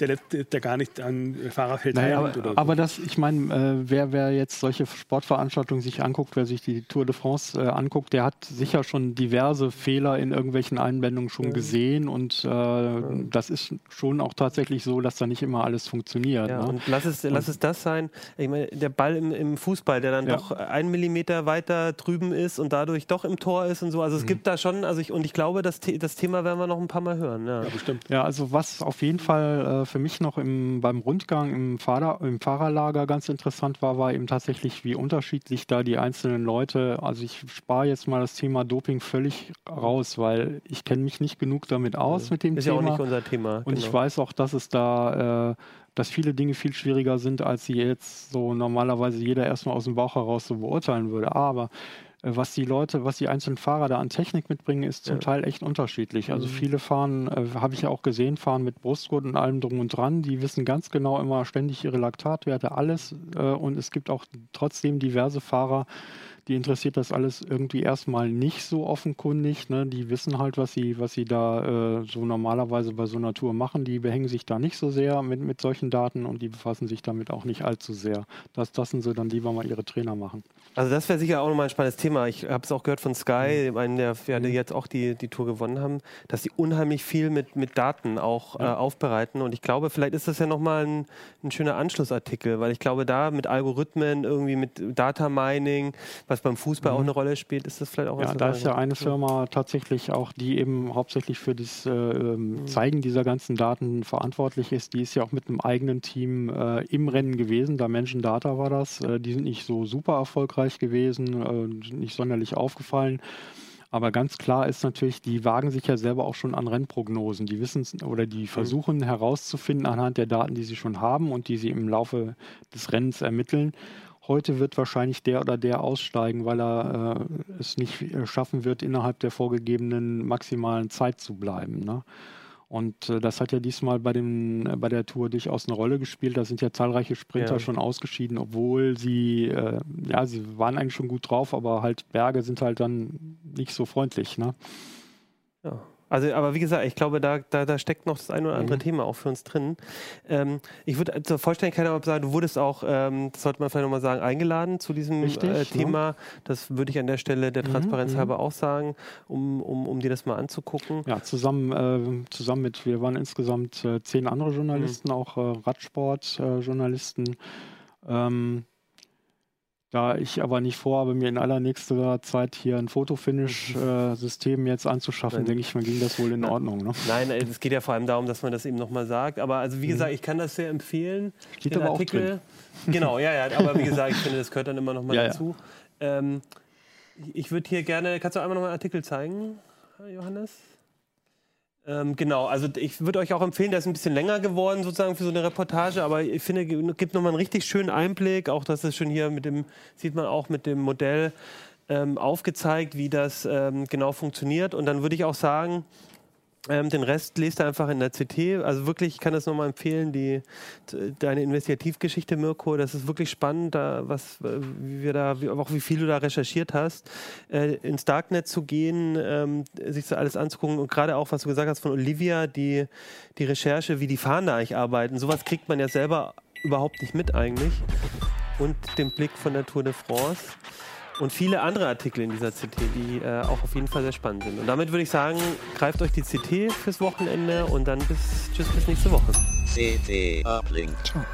der letzte ist, der gar nicht an Fahrerfeld naja, aber, oder so. aber das, ich meine, äh, wer, wer jetzt solche Sportveranstaltungen sich anguckt, wer sich die Tour de France äh, anguckt, der hat sicher schon diverse Fehler in irgendwelchen Einblendungen schon gesehen und äh, das ist schon auch tatsächlich so, dass da nicht immer alles funktioniert. Ja, ne? und lass es, lass es das sein. Ich meine, der Ball im, im Fußball, der dann ja. doch einen Millimeter weiter drüben ist und dadurch doch im Tor ist und so. Also es mhm. gibt da schon, also ich, und ich glaube, das, das Thema werden wir noch ein paar Mal hören. Ja, ja bestimmt. Ja, also was auf jeden Fall äh, für mich noch im, beim Rundgang im, Fahrer, im Fahrerlager ganz interessant war, war eben tatsächlich, wie unterschiedlich da die einzelnen Leute, also ich spare jetzt mal das Thema Doping völlig raus, weil ich kenne mich nicht genug damit aus mit dem ist Thema. Ist ja auch nicht unser Thema. Und genau. ich weiß auch, dass es da, äh, dass viele Dinge viel schwieriger sind, als sie jetzt so normalerweise jeder erstmal aus dem Bauch heraus so beurteilen würde. Aber äh, was die Leute, was die einzelnen Fahrer da an Technik mitbringen, ist zum ja. Teil echt unterschiedlich. Also mhm. viele fahren, äh, habe ich ja auch gesehen, fahren mit Brustgurt und allem drum und dran. Die wissen ganz genau immer ständig ihre Laktatwerte, alles. Äh, und es gibt auch trotzdem diverse Fahrer, die interessiert das alles irgendwie erstmal nicht so offenkundig. Ne? Die wissen halt, was sie, was sie da äh, so normalerweise bei so einer Tour machen. Die behängen sich da nicht so sehr mit, mit solchen Daten und die befassen sich damit auch nicht allzu sehr. Das lassen sie dann lieber mal ihre Trainer machen. Also das wäre sicher auch nochmal ein spannendes Thema. Ich habe es auch gehört von Sky, mhm. einen der ja, die mhm. jetzt auch die, die Tour gewonnen haben, dass sie unheimlich viel mit, mit Daten auch ja. äh, aufbereiten. Und ich glaube, vielleicht ist das ja nochmal ein, ein schöner Anschlussartikel, weil ich glaube, da mit Algorithmen, irgendwie mit Data Mining, was beim Fußball mhm. auch eine Rolle spielt, ist das vielleicht auch was Ja, da ist ja eine Firma tatsächlich auch, die eben hauptsächlich für das äh, ähm, mhm. Zeigen dieser ganzen Daten verantwortlich ist. Die ist ja auch mit einem eigenen Team äh, im Rennen gewesen. Da Menschen Data war das. Äh, die sind nicht so super erfolgreich gewesen, äh, nicht sonderlich aufgefallen. Aber ganz klar ist natürlich, die wagen sich ja selber auch schon an Rennprognosen. Die wissen oder die mhm. versuchen herauszufinden anhand der Daten, die sie schon haben und die sie im Laufe des Rennens ermitteln, heute wird wahrscheinlich der oder der aussteigen, weil er äh, es nicht äh, schaffen wird, innerhalb der vorgegebenen maximalen Zeit zu bleiben. Ne? Und äh, das hat ja diesmal bei, dem, äh, bei der Tour durchaus eine Rolle gespielt. Da sind ja zahlreiche Sprinter ja. schon ausgeschieden, obwohl sie, äh, ja, sie waren eigentlich schon gut drauf, aber halt Berge sind halt dann nicht so freundlich. Ne? Ja. Also, aber wie gesagt, ich glaube, da, da, da steckt noch das ein oder andere mhm. Thema auch für uns drin. Ähm, ich würde zur Vollständigkeit aber sagen, du wurdest auch, ähm, das sollte man vielleicht nochmal sagen, eingeladen zu diesem Richtig, äh, Thema. Ja. Das würde ich an der Stelle der mhm, Transparenz mhm, halber auch sagen, um, um, um dir das mal anzugucken. Ja, zusammen, äh, zusammen mit, wir waren insgesamt äh, zehn andere Journalisten, mhm. auch äh, Radsport-Journalisten. Ähm, da ich aber nicht vorhabe, mir in allernächster Zeit hier ein Fotofinish-System mhm. äh, jetzt anzuschaffen, denke ich, mir ging das wohl in Ordnung. Ne? Nein, es geht ja vor allem darum, dass man das eben nochmal sagt. Aber also wie mhm. gesagt, ich kann das sehr empfehlen. Steht aber Artikel. auch drin. Genau, ja, ja. Aber wie gesagt, ich finde, das gehört dann immer nochmal ja, dazu. Ja. Ähm, ich würde hier gerne, kannst du einmal nochmal einen Artikel zeigen, Johannes? Ähm, genau, also ich würde euch auch empfehlen, der ist ein bisschen länger geworden sozusagen für so eine Reportage, aber ich finde, gibt nochmal einen richtig schönen Einblick, auch das ist schon hier mit dem, sieht man auch mit dem Modell ähm, aufgezeigt, wie das ähm, genau funktioniert. Und dann würde ich auch sagen, ähm, den Rest lest du einfach in der CT. Also wirklich, ich kann das nochmal empfehlen, die, deine Investigativgeschichte, Mirko. Das ist wirklich spannend, da, was, wie wir da, wie, auch wie viel du da recherchiert hast, äh, ins Darknet zu gehen, ähm, sich so alles anzugucken und gerade auch, was du gesagt hast von Olivia, die, die Recherche, wie die Fahnder eigentlich arbeiten. Sowas kriegt man ja selber überhaupt nicht mit eigentlich. Und den Blick von der Tour de France und viele andere Artikel in dieser CT, die äh, auch auf jeden Fall sehr spannend sind. Und damit würde ich sagen, greift euch die CT fürs Wochenende und dann bis, tschüss bis nächste Woche. CT Uplink. Ciao.